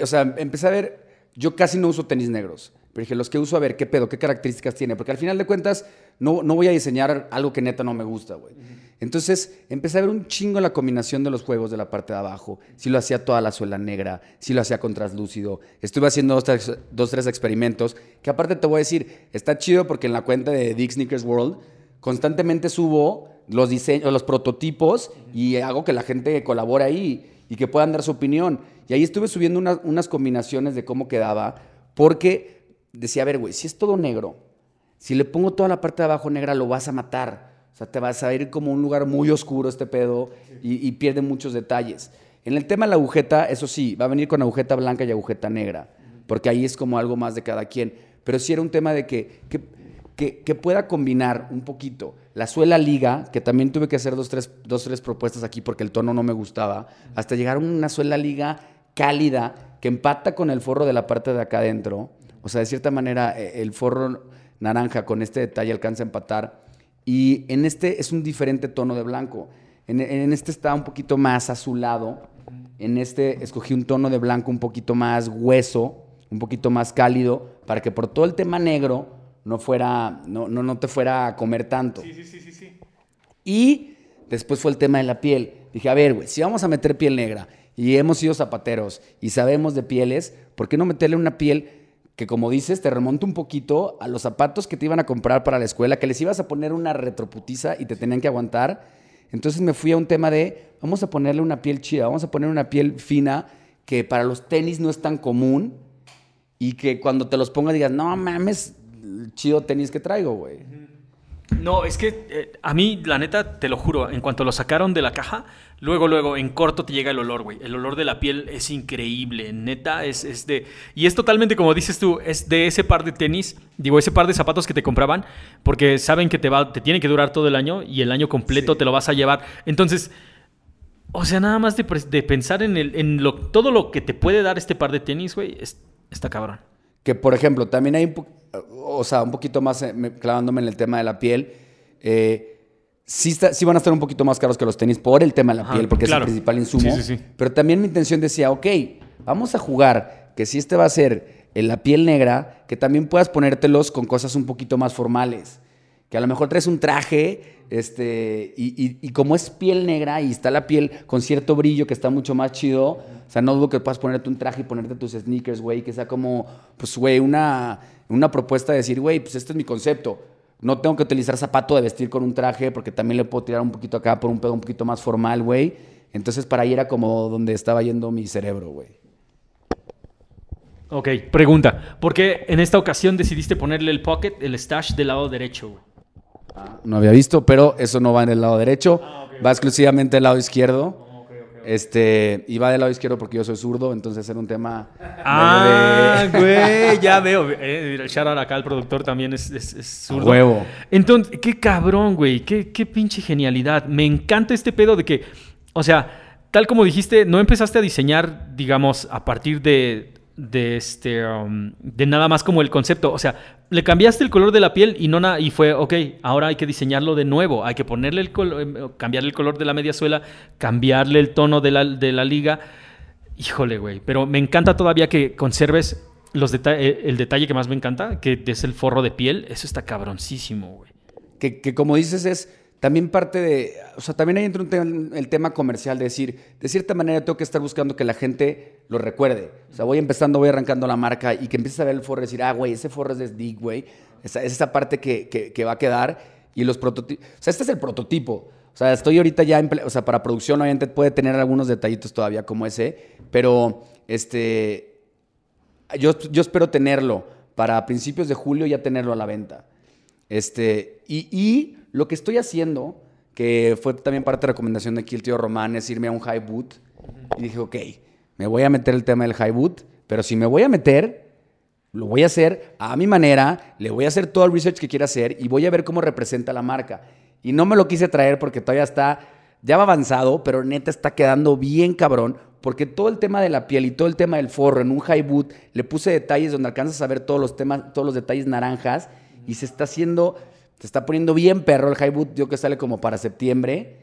o sea, empecé a ver, yo casi no uso tenis negros. Pero dije, los que uso, a ver, ¿qué pedo? ¿Qué características tiene? Porque al final de cuentas, no, no voy a diseñar algo que neta no me gusta, güey. Entonces empecé a ver un chingo la combinación de los juegos de la parte de abajo. Si lo hacía toda la suela negra, si lo hacía con translúcido. Estuve haciendo dos tres, dos, tres experimentos que aparte te voy a decir, está chido porque en la cuenta de Dick Sneakers World constantemente subo los diseños, los prototipos y hago que la gente colabore ahí y que puedan dar su opinión. Y ahí estuve subiendo unas combinaciones de cómo quedaba porque decía, a ver, güey, si es todo negro, si le pongo toda la parte de abajo negra lo vas a matar sea, te vas a ir como un lugar muy oscuro este pedo y, pierde muchos detalles. En el tema de la agujeta, eso sí, va a venir con agujeta blanca y agujeta negra, porque ahí es como algo más de cada quien. Pero sí era un tema de que, que, que, pueda combinar un poquito la suela liga, que también tuve que hacer dos tres, dos, tres propuestas aquí porque el tono no me gustaba, hasta llegar a una suela liga cálida que empata con el forro de la parte de acá adentro. O sea, de cierta manera, e, el forro naranja con este detalle alcanza a empatar y en este es un diferente tono de blanco. En, este está un poquito más azulado. En este escogí un tono de blanco un poquito más hueso, un poquito más cálido, para que por todo el tema negro no, fuera, no, no, no te fuera a comer tanto. Sí, sí, sí, sí, Y después fue el tema de la piel. Dije, a ver, güey, si vamos a meter piel negra y hemos sido zapateros y sabemos de pieles, ¿por qué no meterle una piel que como dices, te remonta un poquito a los zapatos que te iban a comprar para la escuela, que les ibas a poner una retroputiza y te tenían que aguantar. Entonces me fui a un tema de, vamos a ponerle una piel chida, vamos a poner una piel fina que para los tenis no es tan común y que cuando te los pongas digas, no mames, chido tenis que traigo, güey. No, es que eh, a mí, la neta, te lo juro, en cuanto lo sacaron de la caja, luego, luego, en corto te llega el olor, güey. El olor de la piel es increíble, neta, es, es, de... Y es totalmente, como dices tú, es de ese par de tenis, digo, ese par de zapatos que te compraban, porque saben que te, va, te tiene que durar todo el año y el año completo te lo vas a llevar. Entonces, o sea, nada más de, pensar en, el, en lo, todo lo que te puede dar este par de tenis, güey, está cabrón. Que, por ejemplo, también hay un o sea, un poquito más eh, clavándome en el tema de la piel, eh, sí, van a estar un poquito más caros que los tenis por el tema de la piel, porque es el principal insumo. Pero también mi intención decía, ok, vamos a jugar que si este va a ser en la piel negra, que también puedas ponértelos con cosas un poquito más formales. que a lo mejor traes un traje, este, y, y- y como es piel negra y está la piel con cierto brillo que está mucho más chido, o sea, no dudo que puedas ponerte un traje y ponerte tus sneakers, güey, que sea como, pues, güey, una, una propuesta de decir, güey, pues este es mi concepto. No tengo que utilizar zapato de vestir con un traje porque también le puedo tirar un poquito acá por un pedo un poquito más formal, güey. Entonces, para ahí era como donde estaba yendo mi cerebro, güey. Ok, pregunta. ¿Por qué en esta ocasión decidiste ponerle el pocket, el stash del lado derecho, güey? No había visto, pero eso no va en el lado derecho, va exclusivamente del lado izquierdo. Este, y va del lado izquierdo porque yo soy zurdo, entonces era un tema Ah, de- güey, ya veo. Eh, el out acá al productor también es, es, es zurdo. huevo. Entonces, qué cabrón, güey. Qué, qué pinche genialidad. Me encanta este pedo de que, o sea, tal como dijiste, no empezaste a diseñar, digamos, a partir de, de este, um, de nada más como el concepto. O sea, le cambiaste el color de la piel y no na- y fue, ok, ahora hay que diseñarlo de nuevo. Hay que ponerle el color, cambiarle el color de la media suela, cambiarle el tono de la, de la liga. Híjole, güey. Pero me encanta todavía que conserves los eh, el detalle que más me encanta, que es el forro de piel. Eso está cabroncísimo, güey. que, que como dices es también parte de, o sea, también ahí entra un tem- el tema comercial de decir, de cierta manera tengo que estar buscando que la gente lo recuerde. O sea, voy empezando, voy arrancando la marca y que empieces a ver el forro y decir, ah, güey, ese forro es de Dick, güey. Esa, es esa parte que, que- que va a quedar y los prototipos, o sea, este es el prototipo. O sea, estoy ahorita ya, en o sea, para producción obviamente puede tener algunos detallitos todavía como ese, pero este, yo, yo espero tenerlo para principios de julio ya tenerlo a la venta. Este, y, y lo que estoy haciendo, que fue también parte de la recomendación de aquí el tío Román, es irme a un high boot. Y dije, ok, me voy a meter el tema del high boot, pero si me voy a meter, lo voy a hacer a mi manera, le voy a hacer todo el research que quiera hacer y voy a ver cómo representa la marca. Y no me lo quise traer porque todavía está, ya va avanzado, pero neta está quedando bien cabrón, porque todo el tema de la piel y todo el tema del forro en un high boot, le puse detalles donde alcanzas a ver todos los temas, todos los detalles naranjas y se está haciendo, se está poniendo bien perro el high boot, yo que sale como para septiembre,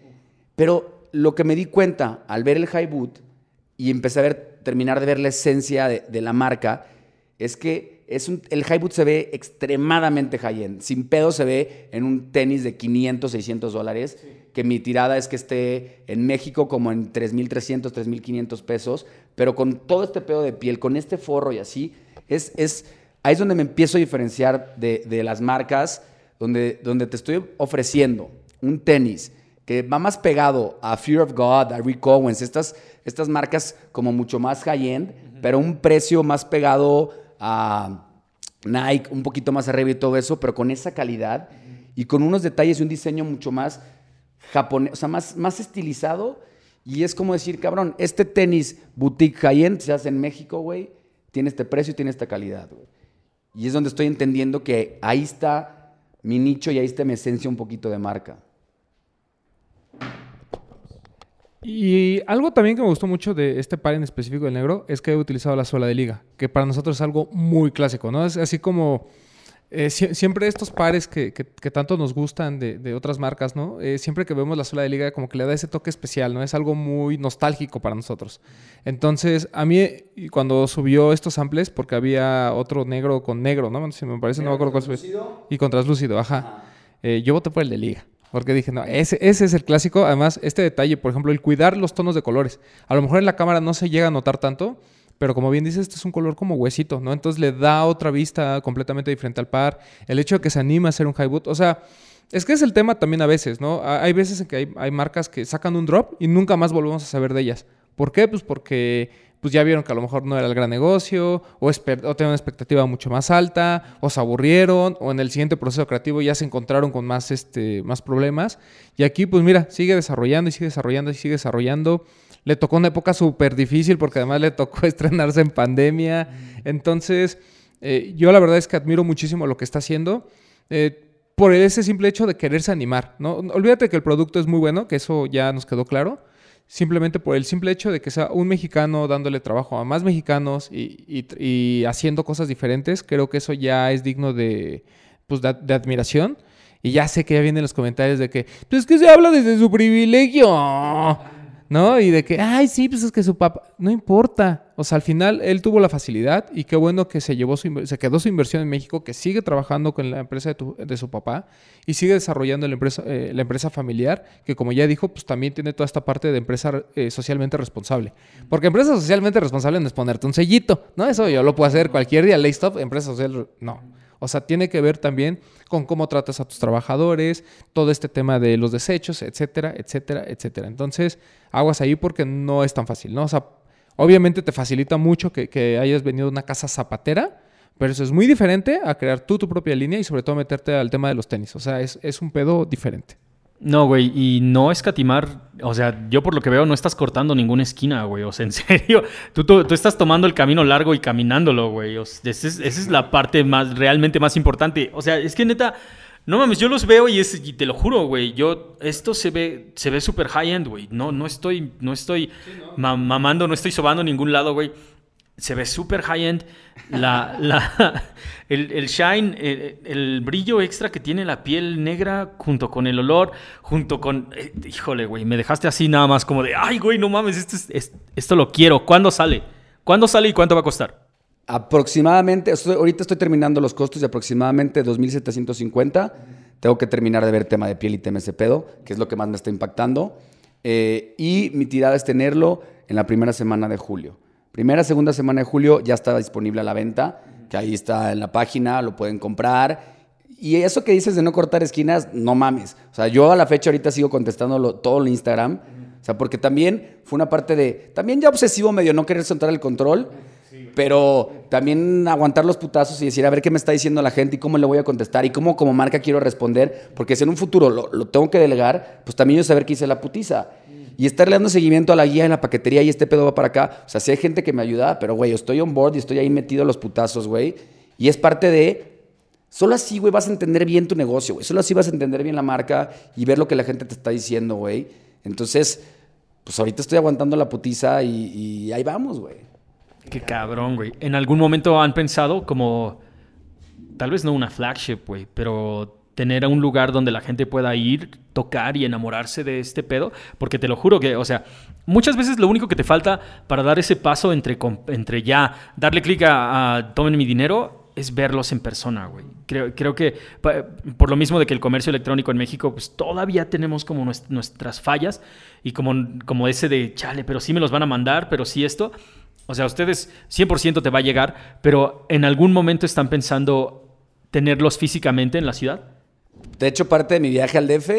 pero lo que me di cuenta al ver el high boot y empecé a ver, terminar de ver la esencia de, de la marca, es que es un, el high boot se ve extremadamente high-end. Sin pedo se ve en un tenis de 500, 600 dólares, que mi tirada es que esté en México como en 3.300, 3.500 pesos, pero con todo este pedo de piel, con este forro y así, es, es, ahí es donde me empiezo a diferenciar de, de las marcas, donde, donde te estoy ofreciendo un tenis que va más pegado a Fear of God, a Rick Owens, estas, estas marcas como mucho más high-end, pero un precio más pegado a Nike, un poquito más arriba y todo eso, pero con esa calidad y con unos detalles y un diseño mucho más japonés, o sea, más, más estilizado. Y es como decir, cabrón, este tenis boutique high-end se hace en México, güey, tiene este precio y tiene esta calidad, güey. Y es donde estoy entendiendo que ahí está mi nicho y ahí está mi esencia un poquito de marca. Y algo también que me gustó mucho de este par en específico del negro es que he utilizado la suela de liga, que para nosotros es algo muy clásico, ¿no? Es así como eh, sie- siempre estos pares que, que- que tanto nos gustan de, de otras marcas, ¿no? Eh, siempre que vemos la suela de liga como que le da ese toque especial, ¿no? Es algo muy nostálgico para nosotros. Entonces, a mí cuando subió estos samples, porque había otro negro con negro, ¿no? Si me parece, no me acuerdo cuál fue. Y con translúcido, ajá. Eh, yo voté por el de liga. Porque dije, no, ese, ese es el clásico. Además, este detalle, por ejemplo, el cuidar los tonos de colores. A lo mejor en la cámara no se llega a notar tanto, pero como bien dices, este es un color como huesito, ¿no? Entonces le da otra vista completamente diferente al par. El hecho de que se anime a hacer un high boot, o sea, es que es el tema también a veces, ¿no? Ha- Hay veces en que hay, hay marcas que sacan un drop y nunca más volvemos a saber de ellas. ¿Por qué? Pues porque pues ya vieron que a lo mejor no era el gran negocio, o, o tenían una expectativa mucho más alta, o se aburrieron, o en el siguiente proceso creativo ya se encontraron con más, este, más problemas. Y aquí, pues mira, sigue desarrollando y sigue desarrollando y sigue desarrollando. Le tocó una época súper difícil porque además le tocó estrenarse en pandemia. Entonces, eh, yo la verdad es que admiro muchísimo lo que está haciendo. eh, por ese simple hecho de quererse animar, ¿no? Olvídate que el producto es muy bueno, que eso ya nos quedó claro. Simplemente por el simple hecho de que sea un mexicano dándole trabajo a más mexicanos y, y- y haciendo cosas diferentes, creo que eso ya es digno de, pues, de, de admiración. Y ya sé que ya vienen los comentarios de que, pues es que se habla desde su privilegio. ¿No? Y de que, ay, sí, pues es que su papá, no importa. O sea, al final él tuvo la facilidad y qué bueno que se llevó su, se quedó su inversión en México, que sigue trabajando con la empresa de, tu- de su papá y sigue desarrollando la empresa, eh, la empresa familiar, que como ya dijo, pues también tiene toda esta parte de empresa eh, socialmente responsable. Porque empresa socialmente responsable no es ponerte un sellito, ¿no? Eso yo lo puedo hacer cualquier día, lay stop, empresa social, no. O sea, tiene que ver también con cómo tratas a tus trabajadores, todo este tema de los desechos, etcétera, etcétera, etcétera. Entonces, aguas ahí porque no es tan fácil, ¿no? O sea, obviamente te facilita mucho que, hayas venido una casa zapatera, pero eso es muy diferente a crear tú tu propia línea y sobre todo meterte al tema de los tenis. O sea, es, es un pedo diferente. No, güey, y no escatimar, o sea, yo por lo que veo no estás cortando ninguna esquina, güey, o sea, en serio, tú, tú, tú estás tomando el camino largo y caminándolo, güey, o sea, esa es, esa es la parte más, realmente más importante, o sea, es que neta, no mames, yo los veo y, es, y te lo juro, güey, yo, esto se ve, se ve súper high-end, güey, no, no estoy, no estoy ma- mamando, no estoy sobando en ningún lado, güey, se ve súper high-end. La, la, el, el shine, el, brillo extra que tiene la piel negra, junto con el olor, junto con. eh, híjole, güey, me dejaste así nada más como de. Ay, güey, no mames, esto, es- es- esto lo quiero. ¿Cuándo sale? ¿Cuándo sale y cuánto va a costar? Aproximadamente, ahorita estoy terminando los costos de aproximadamente 2.750. Tengo que terminar de ver tema de piel y tema ese pedo, que es lo que más me está impactando. Eh, y mi tirada es tenerlo en la primera semana de julio. Primera, segunda semana de julio ya está disponible a la venta, que ahí está en la página, lo pueden comprar. Y eso que dices de no cortar esquinas, no mames. O sea, yo a la fecha ahorita sigo contestando todo el Instagram. O sea, porque también fue una parte de, también ya obsesivo medio no querer soltar el control. Pero también aguantar los putazos y decir, a ver qué me está diciendo la gente y cómo le voy a contestar y cómo como marca quiero responder. Porque si en un futuro lo, lo tengo que delegar, pues también yo saber qué hice la putiza. Y estarle dando seguimiento a la guía en la paquetería y este pedo va para acá. O sea, sí hay gente que me ayuda, pero güey, estoy on board y estoy ahí metido a los putazos, güey. Y es parte de... Solo así, güey, vas a entender bien tu negocio, güey. Solo así vas a entender bien la marca y ver lo que la gente te está diciendo, güey. Entonces, pues ahorita estoy aguantando la putiza y, y ahí vamos, güey. Qué cabrón, güey. ¿En algún momento han pensado como, tal vez no una flagship, güey, pero tener a un lugar donde la gente pueda ir, tocar y enamorarse de este pedo? Porque te lo juro que, o sea, muchas veces lo único que te falta para dar ese paso entre, entre ya darle clic a, a tomen mi dinero es verlos en persona, güey. Creo, creo que por lo mismo de que el comercio electrónico en México, pues todavía tenemos como nues- nuestras fallas y como, como ese de, chale, pero sí me los van a mandar, pero sí esto. O sea, ustedes 100% te va a llegar, pero en algún momento están pensando tenerlos físicamente en la ciudad. De hecho, parte de mi viaje al DF,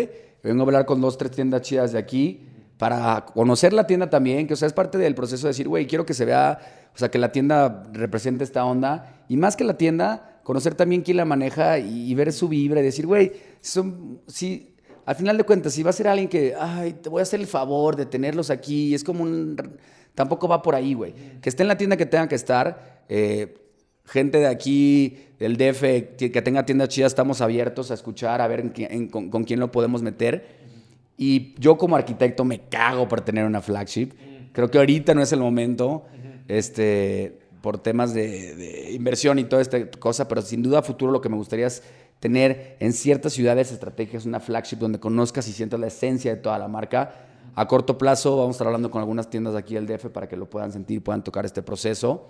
vengo a hablar con dos, tres tiendas chidas de aquí para conocer la tienda también, que o sea, es parte del proceso de decir, güey, quiero que se vea, o sea, que la tienda represente esta onda. Y más que la tienda, conocer también quién la maneja y, ver su vibra y decir, güey, son, si, al final de cuentas, si va a ser alguien que, ay, te voy a hacer el favor de tenerlos aquí, es como un... Tampoco va por ahí, güey. Que esté en la tienda que tenga que estar. eh, gente de aquí, del DF, que, tenga tiendas chidas, estamos abiertos a escuchar, a ver en en- con, con quién lo podemos meter. Y yo como arquitecto me cago por tener una flagship. Creo que ahorita no es el momento, este, por temas de, de inversión y toda esta cosa, pero sin duda a futuro lo que me gustaría es tener en ciertas ciudades estrategias una flagship donde conozcas y sientas la esencia de toda la marca. A corto plazo vamos a estar hablando con algunas tiendas de aquí del DF para que lo puedan sentir, puedan tocar este proceso.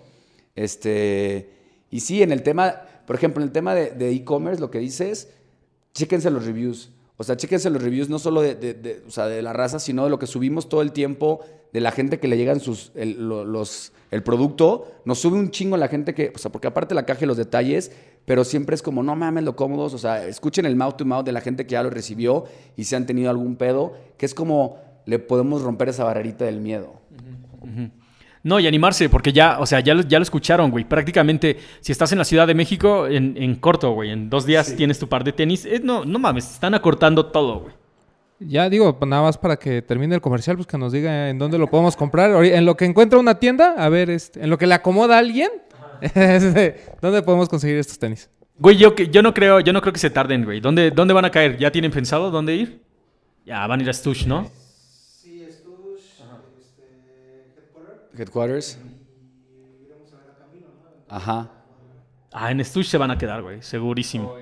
Este, y sí, en el tema, por ejemplo, en el tema de e-commerce, lo que dices, chéquense los reviews. O sea, chéquense los reviews no solo de, de- de- o sea, de la raza, sino de lo que subimos todo el tiempo, de la gente que le llegan sus, el, lo- los, el producto. Nos sube un chingo la gente que, o sea, porque aparte la caja y los detalles, pero siempre es como, no mames, lo cómodos. O sea, escuchen el mouth to mouth de la gente que ya lo recibió y si han tenido algún pedo, que es como le podemos romper esa barrerita del miedo. No, y animarse, porque ya, o sea, ya lo, ya lo escucharon, güey. Prácticamente, si estás en la Ciudad de México, en, en corto, güey, en dos días tienes tu par de tenis. Eh, no, no mames, están acortando todo, güey. Ya digo, pues, nada más para que termine el comercial, pues que nos diga en dónde lo podemos comprar. En lo que encuentra una tienda, a ver, este, en lo que le acomoda a alguien, ¿dónde podemos conseguir estos tenis? Güey, yo, que- yo no creo, yo no creo que se tarden, güey. ¿Dónde, ¿Dónde van a caer? ¿Ya tienen pensado dónde ir? Ya, van a ir a Stush, ¿no? Headquarters. Ajá. Ah, en Stush se van a quedar, güey, segurísimo.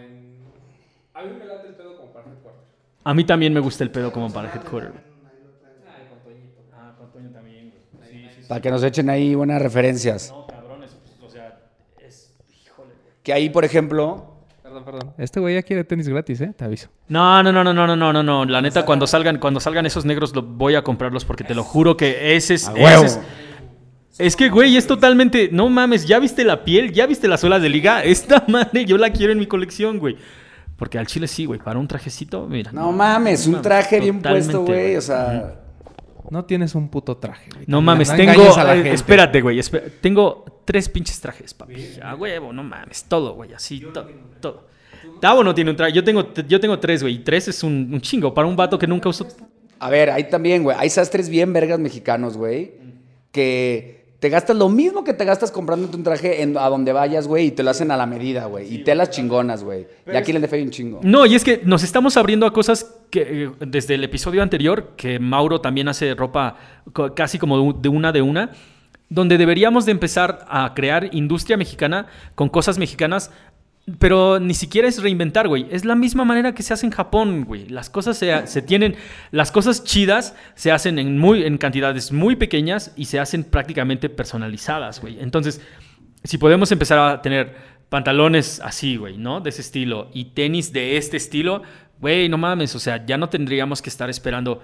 A mí me late el pedo como para Headquarters. A mí también me gusta el pedo como para Headquarters. Ah, con Toñito. Ah, con Toño también, güey. Para que nos echen ahí buenas referencias. Pues, o sea, es. Híjole. Que ahí, por ejemplo. Perdón, perdón. Este güey ya quiere tenis gratis, ¿eh? Te aviso. No, no, no, no, no, no, no, no. La neta, cuando salgan, cuando salgan esos negros, lo voy a comprarlos porque te lo juro que ese es. A huevo. Es es que, güey, es totalmente. No mames, ¿ya viste la piel? ¿Ya viste las suelas de liga? Esta madre yo la quiero en mi colección, güey. Porque al chile sí, güey. Para un trajecito, mira. no mames, un traje bien puesto, güey. O sea, No tienes un puto traje, güey. No mames, no tengo. engañes a la eh, gente. espérate, güey. tengo tres pinches trajes, papi. A huevo, no mames. Todo, güey. Así, to- todo. Tavo no tiene un traje. Yo tengo, yo tengo tres, güey. Y tres es un, un chingo para un vato que nunca usó. a ver, ahí también, güey. Hay sastres bien vergas mexicanos, güey. Que te gastas lo mismo que te gastas comprándote un traje en, a donde vayas, güey. Y te lo hacen a la medida, güey. y telas chingonas, güey. Y aquí en el un chingo. No, y es que nos estamos abriendo a cosas que eh, desde el episodio anterior, que Mauro también hace ropa casi como de una de una, donde deberíamos de empezar a crear industria mexicana con cosas mexicanas, pero ni siquiera es reinventar, güey. Es la misma manera que se hace en Japón, güey. Las cosas se, se tienen, las cosas chidas se hacen en, muy, en cantidades muy pequeñas y se hacen prácticamente personalizadas, güey. Entonces, si podemos empezar a tener pantalones así, güey, ¿no? De ese estilo y tenis de este estilo, güey, no mames, o sea, ya no tendríamos que estar esperando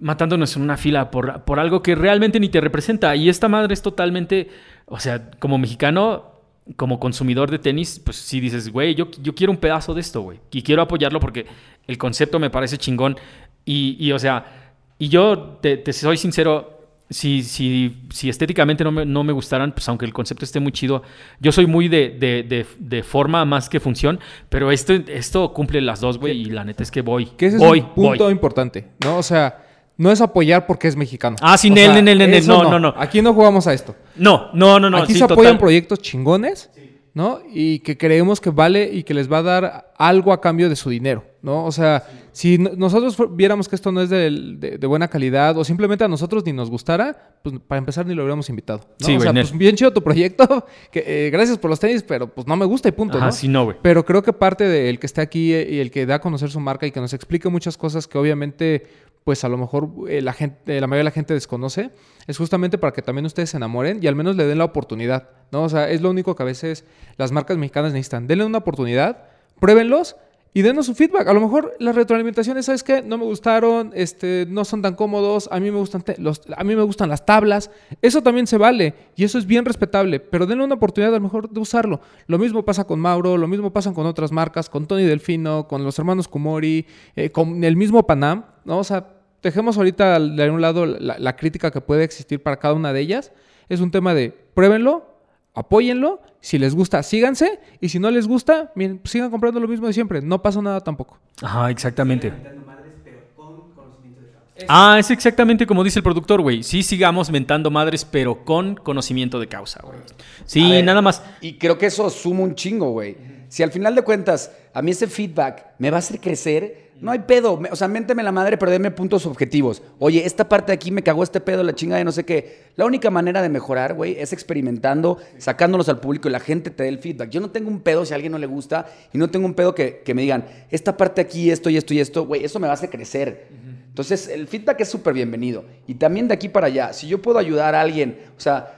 matándonos en una fila por, por algo que realmente ni te representa. Y esta madre es totalmente, o sea, como mexicano, como consumidor de tenis, pues sí dices, güey, yo, yo quiero un pedazo de esto, güey. Y quiero apoyarlo porque el concepto me parece chingón. Y, y, o sea, y yo te, te soy sincero, si, si, si estéticamente no me, no me gustaran, pues aunque el concepto esté muy chido, yo soy muy de, de, de, de forma más que función, pero esto, esto cumple las dos, güey, y la neta es que voy. Que ese voy, es un punto voy. importante, ¿no? O sea, no es apoyar porque es mexicano. Ah, nel, nel, nel, eso no, no, no. Aquí no jugamos a esto. No, no, no, no. Aquí sí, se apoyan proyectos chingones, ¿no? Y que creemos que vale y que les va a dar algo a cambio de su dinero, ¿no? O sea, si no- nosotros viéramos que esto no es de, de buena calidad o simplemente a nosotros ni nos gustara, pues para empezar ni lo hubiéramos invitado. ¿no? Sí, o sea, pues bien chido tu proyecto, que, eh, gracias por los tenis, pero pues no me gusta y punto, Ajá, ¿no? sí, no, güey. Pero creo que parte del que esté aquí eh, y el que da a conocer su marca y que nos explique muchas cosas que obviamente, pues a lo mejor eh, la gente, la mayoría de la gente desconoce, es justamente para que también ustedes se enamoren y al menos le den la oportunidad, ¿no? O sea, es lo único que a veces las marcas mexicanas necesitan. Denle una oportunidad, pruébenlos y denos su feedback. A lo mejor las retroalimentaciones, ¿sabes qué? No me gustaron, este, no son tan cómodos, a mí me gustan, los, a mí me gustan las tablas. Eso también se vale y eso es bien respetable, pero denle una oportunidad a lo mejor de usarlo. Lo mismo pasa con Mauro, lo mismo pasa con otras marcas, con Tony Delfino, con los hermanos Kumori, eh, con el mismo Panam, ¿no? O sea, dejemos ahorita al- de un lado la, la crítica que puede existir para cada una de ellas. Es un tema de pruébenlo, apóyenlo, si les gusta, síganse, y si no les gusta, miren, pues sigan comprando lo mismo de siempre, no pasa nada tampoco. Ajá, exactamente. Mentando madres, pero con conocimiento de causa. Ah, es exactamente como dice el productor, güey. Sí, sigamos mentando madres, pero con conocimiento de causa, güey. Sí, ver, nada más. Y creo que eso suma un chingo, güey. Si al final de cuentas a mí ese feedback me va a hacer crecer, no hay pedo. O sea, ménteme la madre, pero denme puntos objetivos. Oye, esta parte de aquí me cagó este pedo, la chinga de no sé qué. La única manera de mejorar, güey, es experimentando, sacándolos al público y la gente te dé el feedback. Yo no tengo un pedo si a alguien no le gusta y no tengo un pedo que, que me digan, esta parte aquí, esto y esto y esto, güey, eso me va a hacer crecer. Entonces, el feedback es súper bienvenido. Y también de aquí para allá, si yo puedo ayudar a alguien, o sea,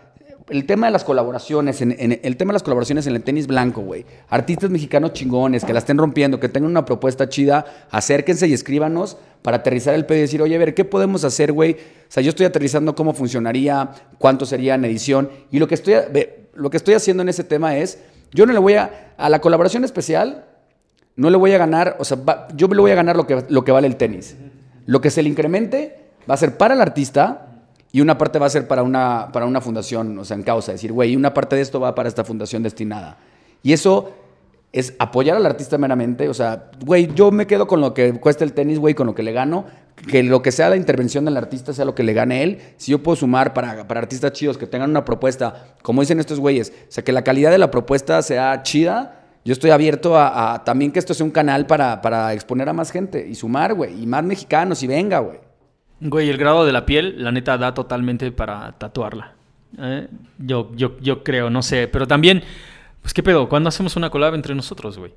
el tema de las colaboraciones, en, el tema de las colaboraciones en el tenis blanco, güey. Artistas mexicanos chingones, que la estén rompiendo, que tengan una propuesta chida, acérquense y escríbanos para aterrizar el pedo y decir, oye, a ver, ¿qué podemos hacer, güey? O sea, yo estoy aterrizando cómo funcionaría, cuánto sería en edición. Y lo que estoy, lo que estoy haciendo en ese tema es, yo no le voy a, a la colaboración especial, no le voy a ganar, o sea, va- yo le voy a ganar lo que, lo que vale el tenis. Lo que se le incremente va a ser para el artista y una parte va a ser para una, para una fundación, o sea, en causa. Decir, güey, una parte de esto va para esta fundación destinada. Y eso es apoyar al artista meramente. O sea, güey, yo me quedo con lo que cuesta el tenis, güey, con lo que le gano. Que lo que sea la intervención del artista sea lo que le gane él. Si yo puedo sumar para, para artistas chidos que tengan una propuesta, como dicen estos güeyes, o sea, que la calidad de la propuesta sea chida, yo estoy abierto a, a también que esto sea un canal para, para exponer a más gente y sumar, güey, y más mexicanos y venga, güey. Güey, el grado de la piel, la neta, da totalmente para tatuarla. ¿eh? Yo, yo, yo creo, no sé. Pero también, pues qué pedo, ¿cuándo hacemos una collab entre nosotros, güey?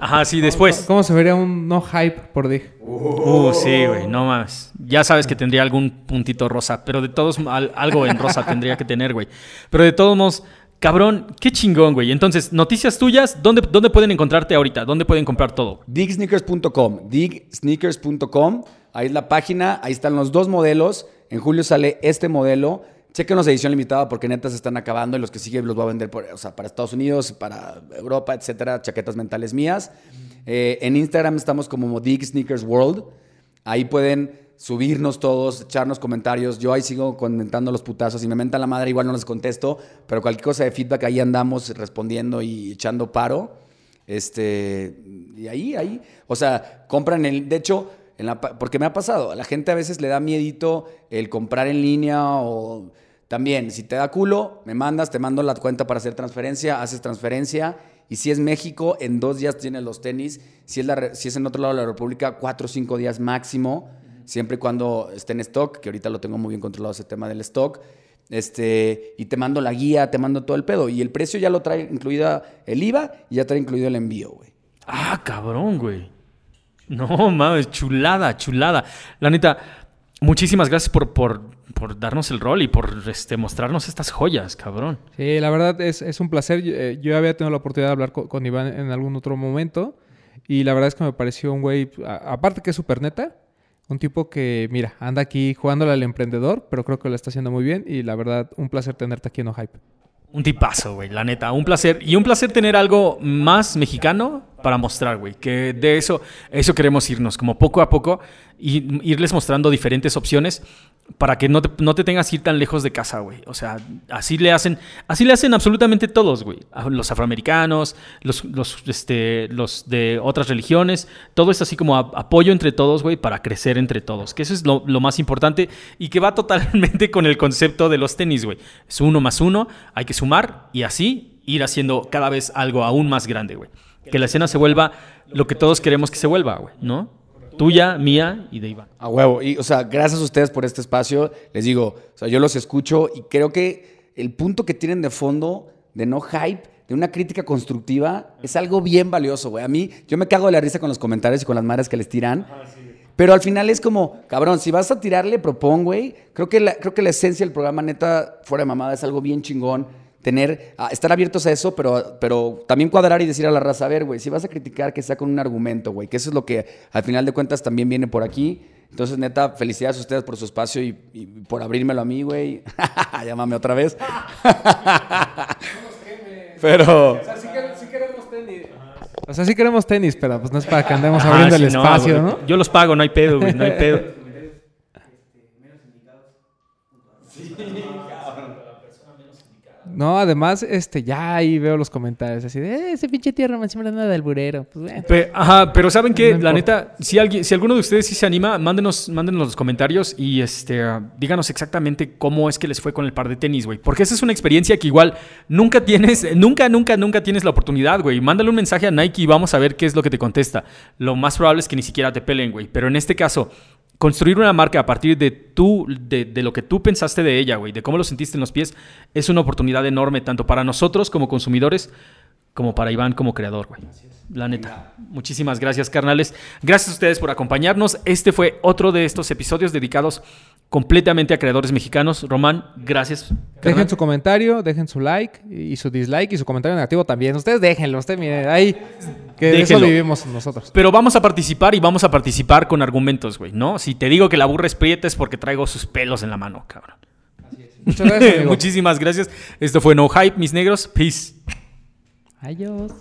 Ajá, sí, después. ¿Cómo se vería un no hype por Dig? Uh, sí, güey, no más. Ya sabes que tendría algún puntito rosa, pero de todos, al- algo en rosa tendría que tener, güey. Pero de todos modos, cabrón, qué chingón, güey. Entonces, noticias tuyas, ¿dónde, ¿dónde pueden encontrarte ahorita? ¿Dónde pueden comprar todo? Digsneakers.com, digsneakers.com, ahí es la página, ahí están los dos modelos, en julio sale este modelo, chequenos edición limitada porque neta se están acabando y los que siguen los voy a vender por, para Estados Unidos, para Europa, etcétera, chaquetas mentales mías. Eh, en Instagram estamos como Dig Sneakers World, ahí pueden subirnos todos, echarnos comentarios, yo ahí sigo comentando los putazos, si me mentan la madre igual no les contesto, pero cualquier cosa de feedback ahí andamos respondiendo y echando paro. Este, y ahí, ahí, o sea, compran el, de hecho, porque me ha pasado, a la gente a veces le da miedito el comprar en línea o también, si te da culo, me mandas, te mando la cuenta para hacer transferencia, haces transferencia, y si es México, en dos días tienes los tenis, si es, si es en otro lado de la República, cuatro o cinco días máximo, siempre y cuando esté en stock, que ahorita lo tengo muy bien controlado ese tema del stock. Este, y te mando la guía, te mando todo el pedo. Y el precio ya lo trae incluida el IVA y ya trae incluido el envío, güey. Ah, cabrón, güey. No, mames, chulada, chulada. La neta, muchísimas gracias por, por, por darnos el rol y por este, mostrarnos estas joyas, cabrón. Sí, la verdad es, es un placer. Yo, eh, yo había tenido la oportunidad de hablar con, con Iván en algún otro momento. Y la verdad es que me pareció un güey, a- aparte que es súper neta, un tipo que, mira, anda aquí jugándole al emprendedor, pero creo que lo está haciendo muy bien. Y la verdad, un placer tenerte aquí en No Hype. Un tipazo, güey, la neta, un placer. Y un placer tener algo más mexicano para mostrar, güey. Que de eso, eso queremos irnos, como poco a poco, y irles mostrando diferentes opciones para que no te, no te tengas que ir tan lejos de casa, güey. O sea, así le hacen, así le hacen absolutamente todos, güey. Los afroamericanos, los, los, este, los de otras religiones, todo es así como a- apoyo entre todos, güey, para crecer entre todos. Que eso es lo, lo más importante y que va totalmente con el concepto de los tenis, güey. Es uno más uno, hay que sumar y así ir haciendo cada vez algo aún más grande, güey. Que la escena se vuelva lo que todos queremos que se vuelva, güey, ¿no? Tuya, mía y de Iván. A huevo. Y, o sea, gracias a ustedes por este espacio. Les digo, o sea, yo los escucho y creo que el punto que tienen de fondo, de no hype, de una crítica constructiva, es algo bien valioso, güey. A mí, yo me cago de la risa con los comentarios y con las madres que les tiran. Pero al final es como, cabrón, si vas a tirarle, propón, güey. Creo que la, creo que la esencia del programa, neta, fuera de mamada, es algo bien chingón. Tener, a- estar abiertos a eso, pero, pero también cuadrar y decir a la raza, a ver, güey, si vas a criticar, que sea con un argumento, güey. Que eso es lo que al final de cuentas también viene por aquí. Entonces, neta, felicidades a ustedes por su espacio y, y por abrírmelo a mí, güey. Llámame otra vez. pero... O sea, sí, queremos tenis. O sea, sí queremos tenis, pero pues no es para que andemos Ah, abriendo sí, el no, espacio, güey. ¿no? Yo los pago, no hay pedo, güey, no hay pedo. No, además, este, ya ahí veo los comentarios así de, "Eh, ese pinche tierra me siempre anda del burero. Pues, bueno. Pe- ajá, pero ¿saben qué? No la neta, si alguien, si alguno de ustedes sí se anima, mándenos, mándenos los comentarios y este, díganos exactamente cómo es que les fue con el par de tenis, güey. Porque esa es una experiencia que igual nunca tienes, nunca, nunca, nunca tienes la oportunidad, güey. Mándale un mensaje a Nike y vamos a ver qué es lo que te contesta. Lo más probable es que ni siquiera te pelen, güey. Pero en este caso, construir una marca a partir de tú, de, de lo que tú pensaste de ella, güey, de cómo lo sentiste en los pies, es una oportunidad enorme, tanto para nosotros como consumidores, como para Iván como creador, güey. La neta. Muchísimas gracias, carnales. Gracias a ustedes por acompañarnos. Este fue otro de estos episodios dedicados completamente a creadores mexicanos. Román, gracias. Dejen carnal. su comentario, dejen su like y su dislike y su comentario negativo también. Ustedes déjenlo, ustedes miren, ahí, que de eso vivimos nosotros. Pero vamos a participar y vamos a participar con argumentos, güey, ¿no? Si te digo que la burra es prieta es porque traigo sus pelos en la mano, cabrón. Muchas gracias, amigo. Muchísimas gracias. Esto fue No Hype, mis negros. Peace. Adiós.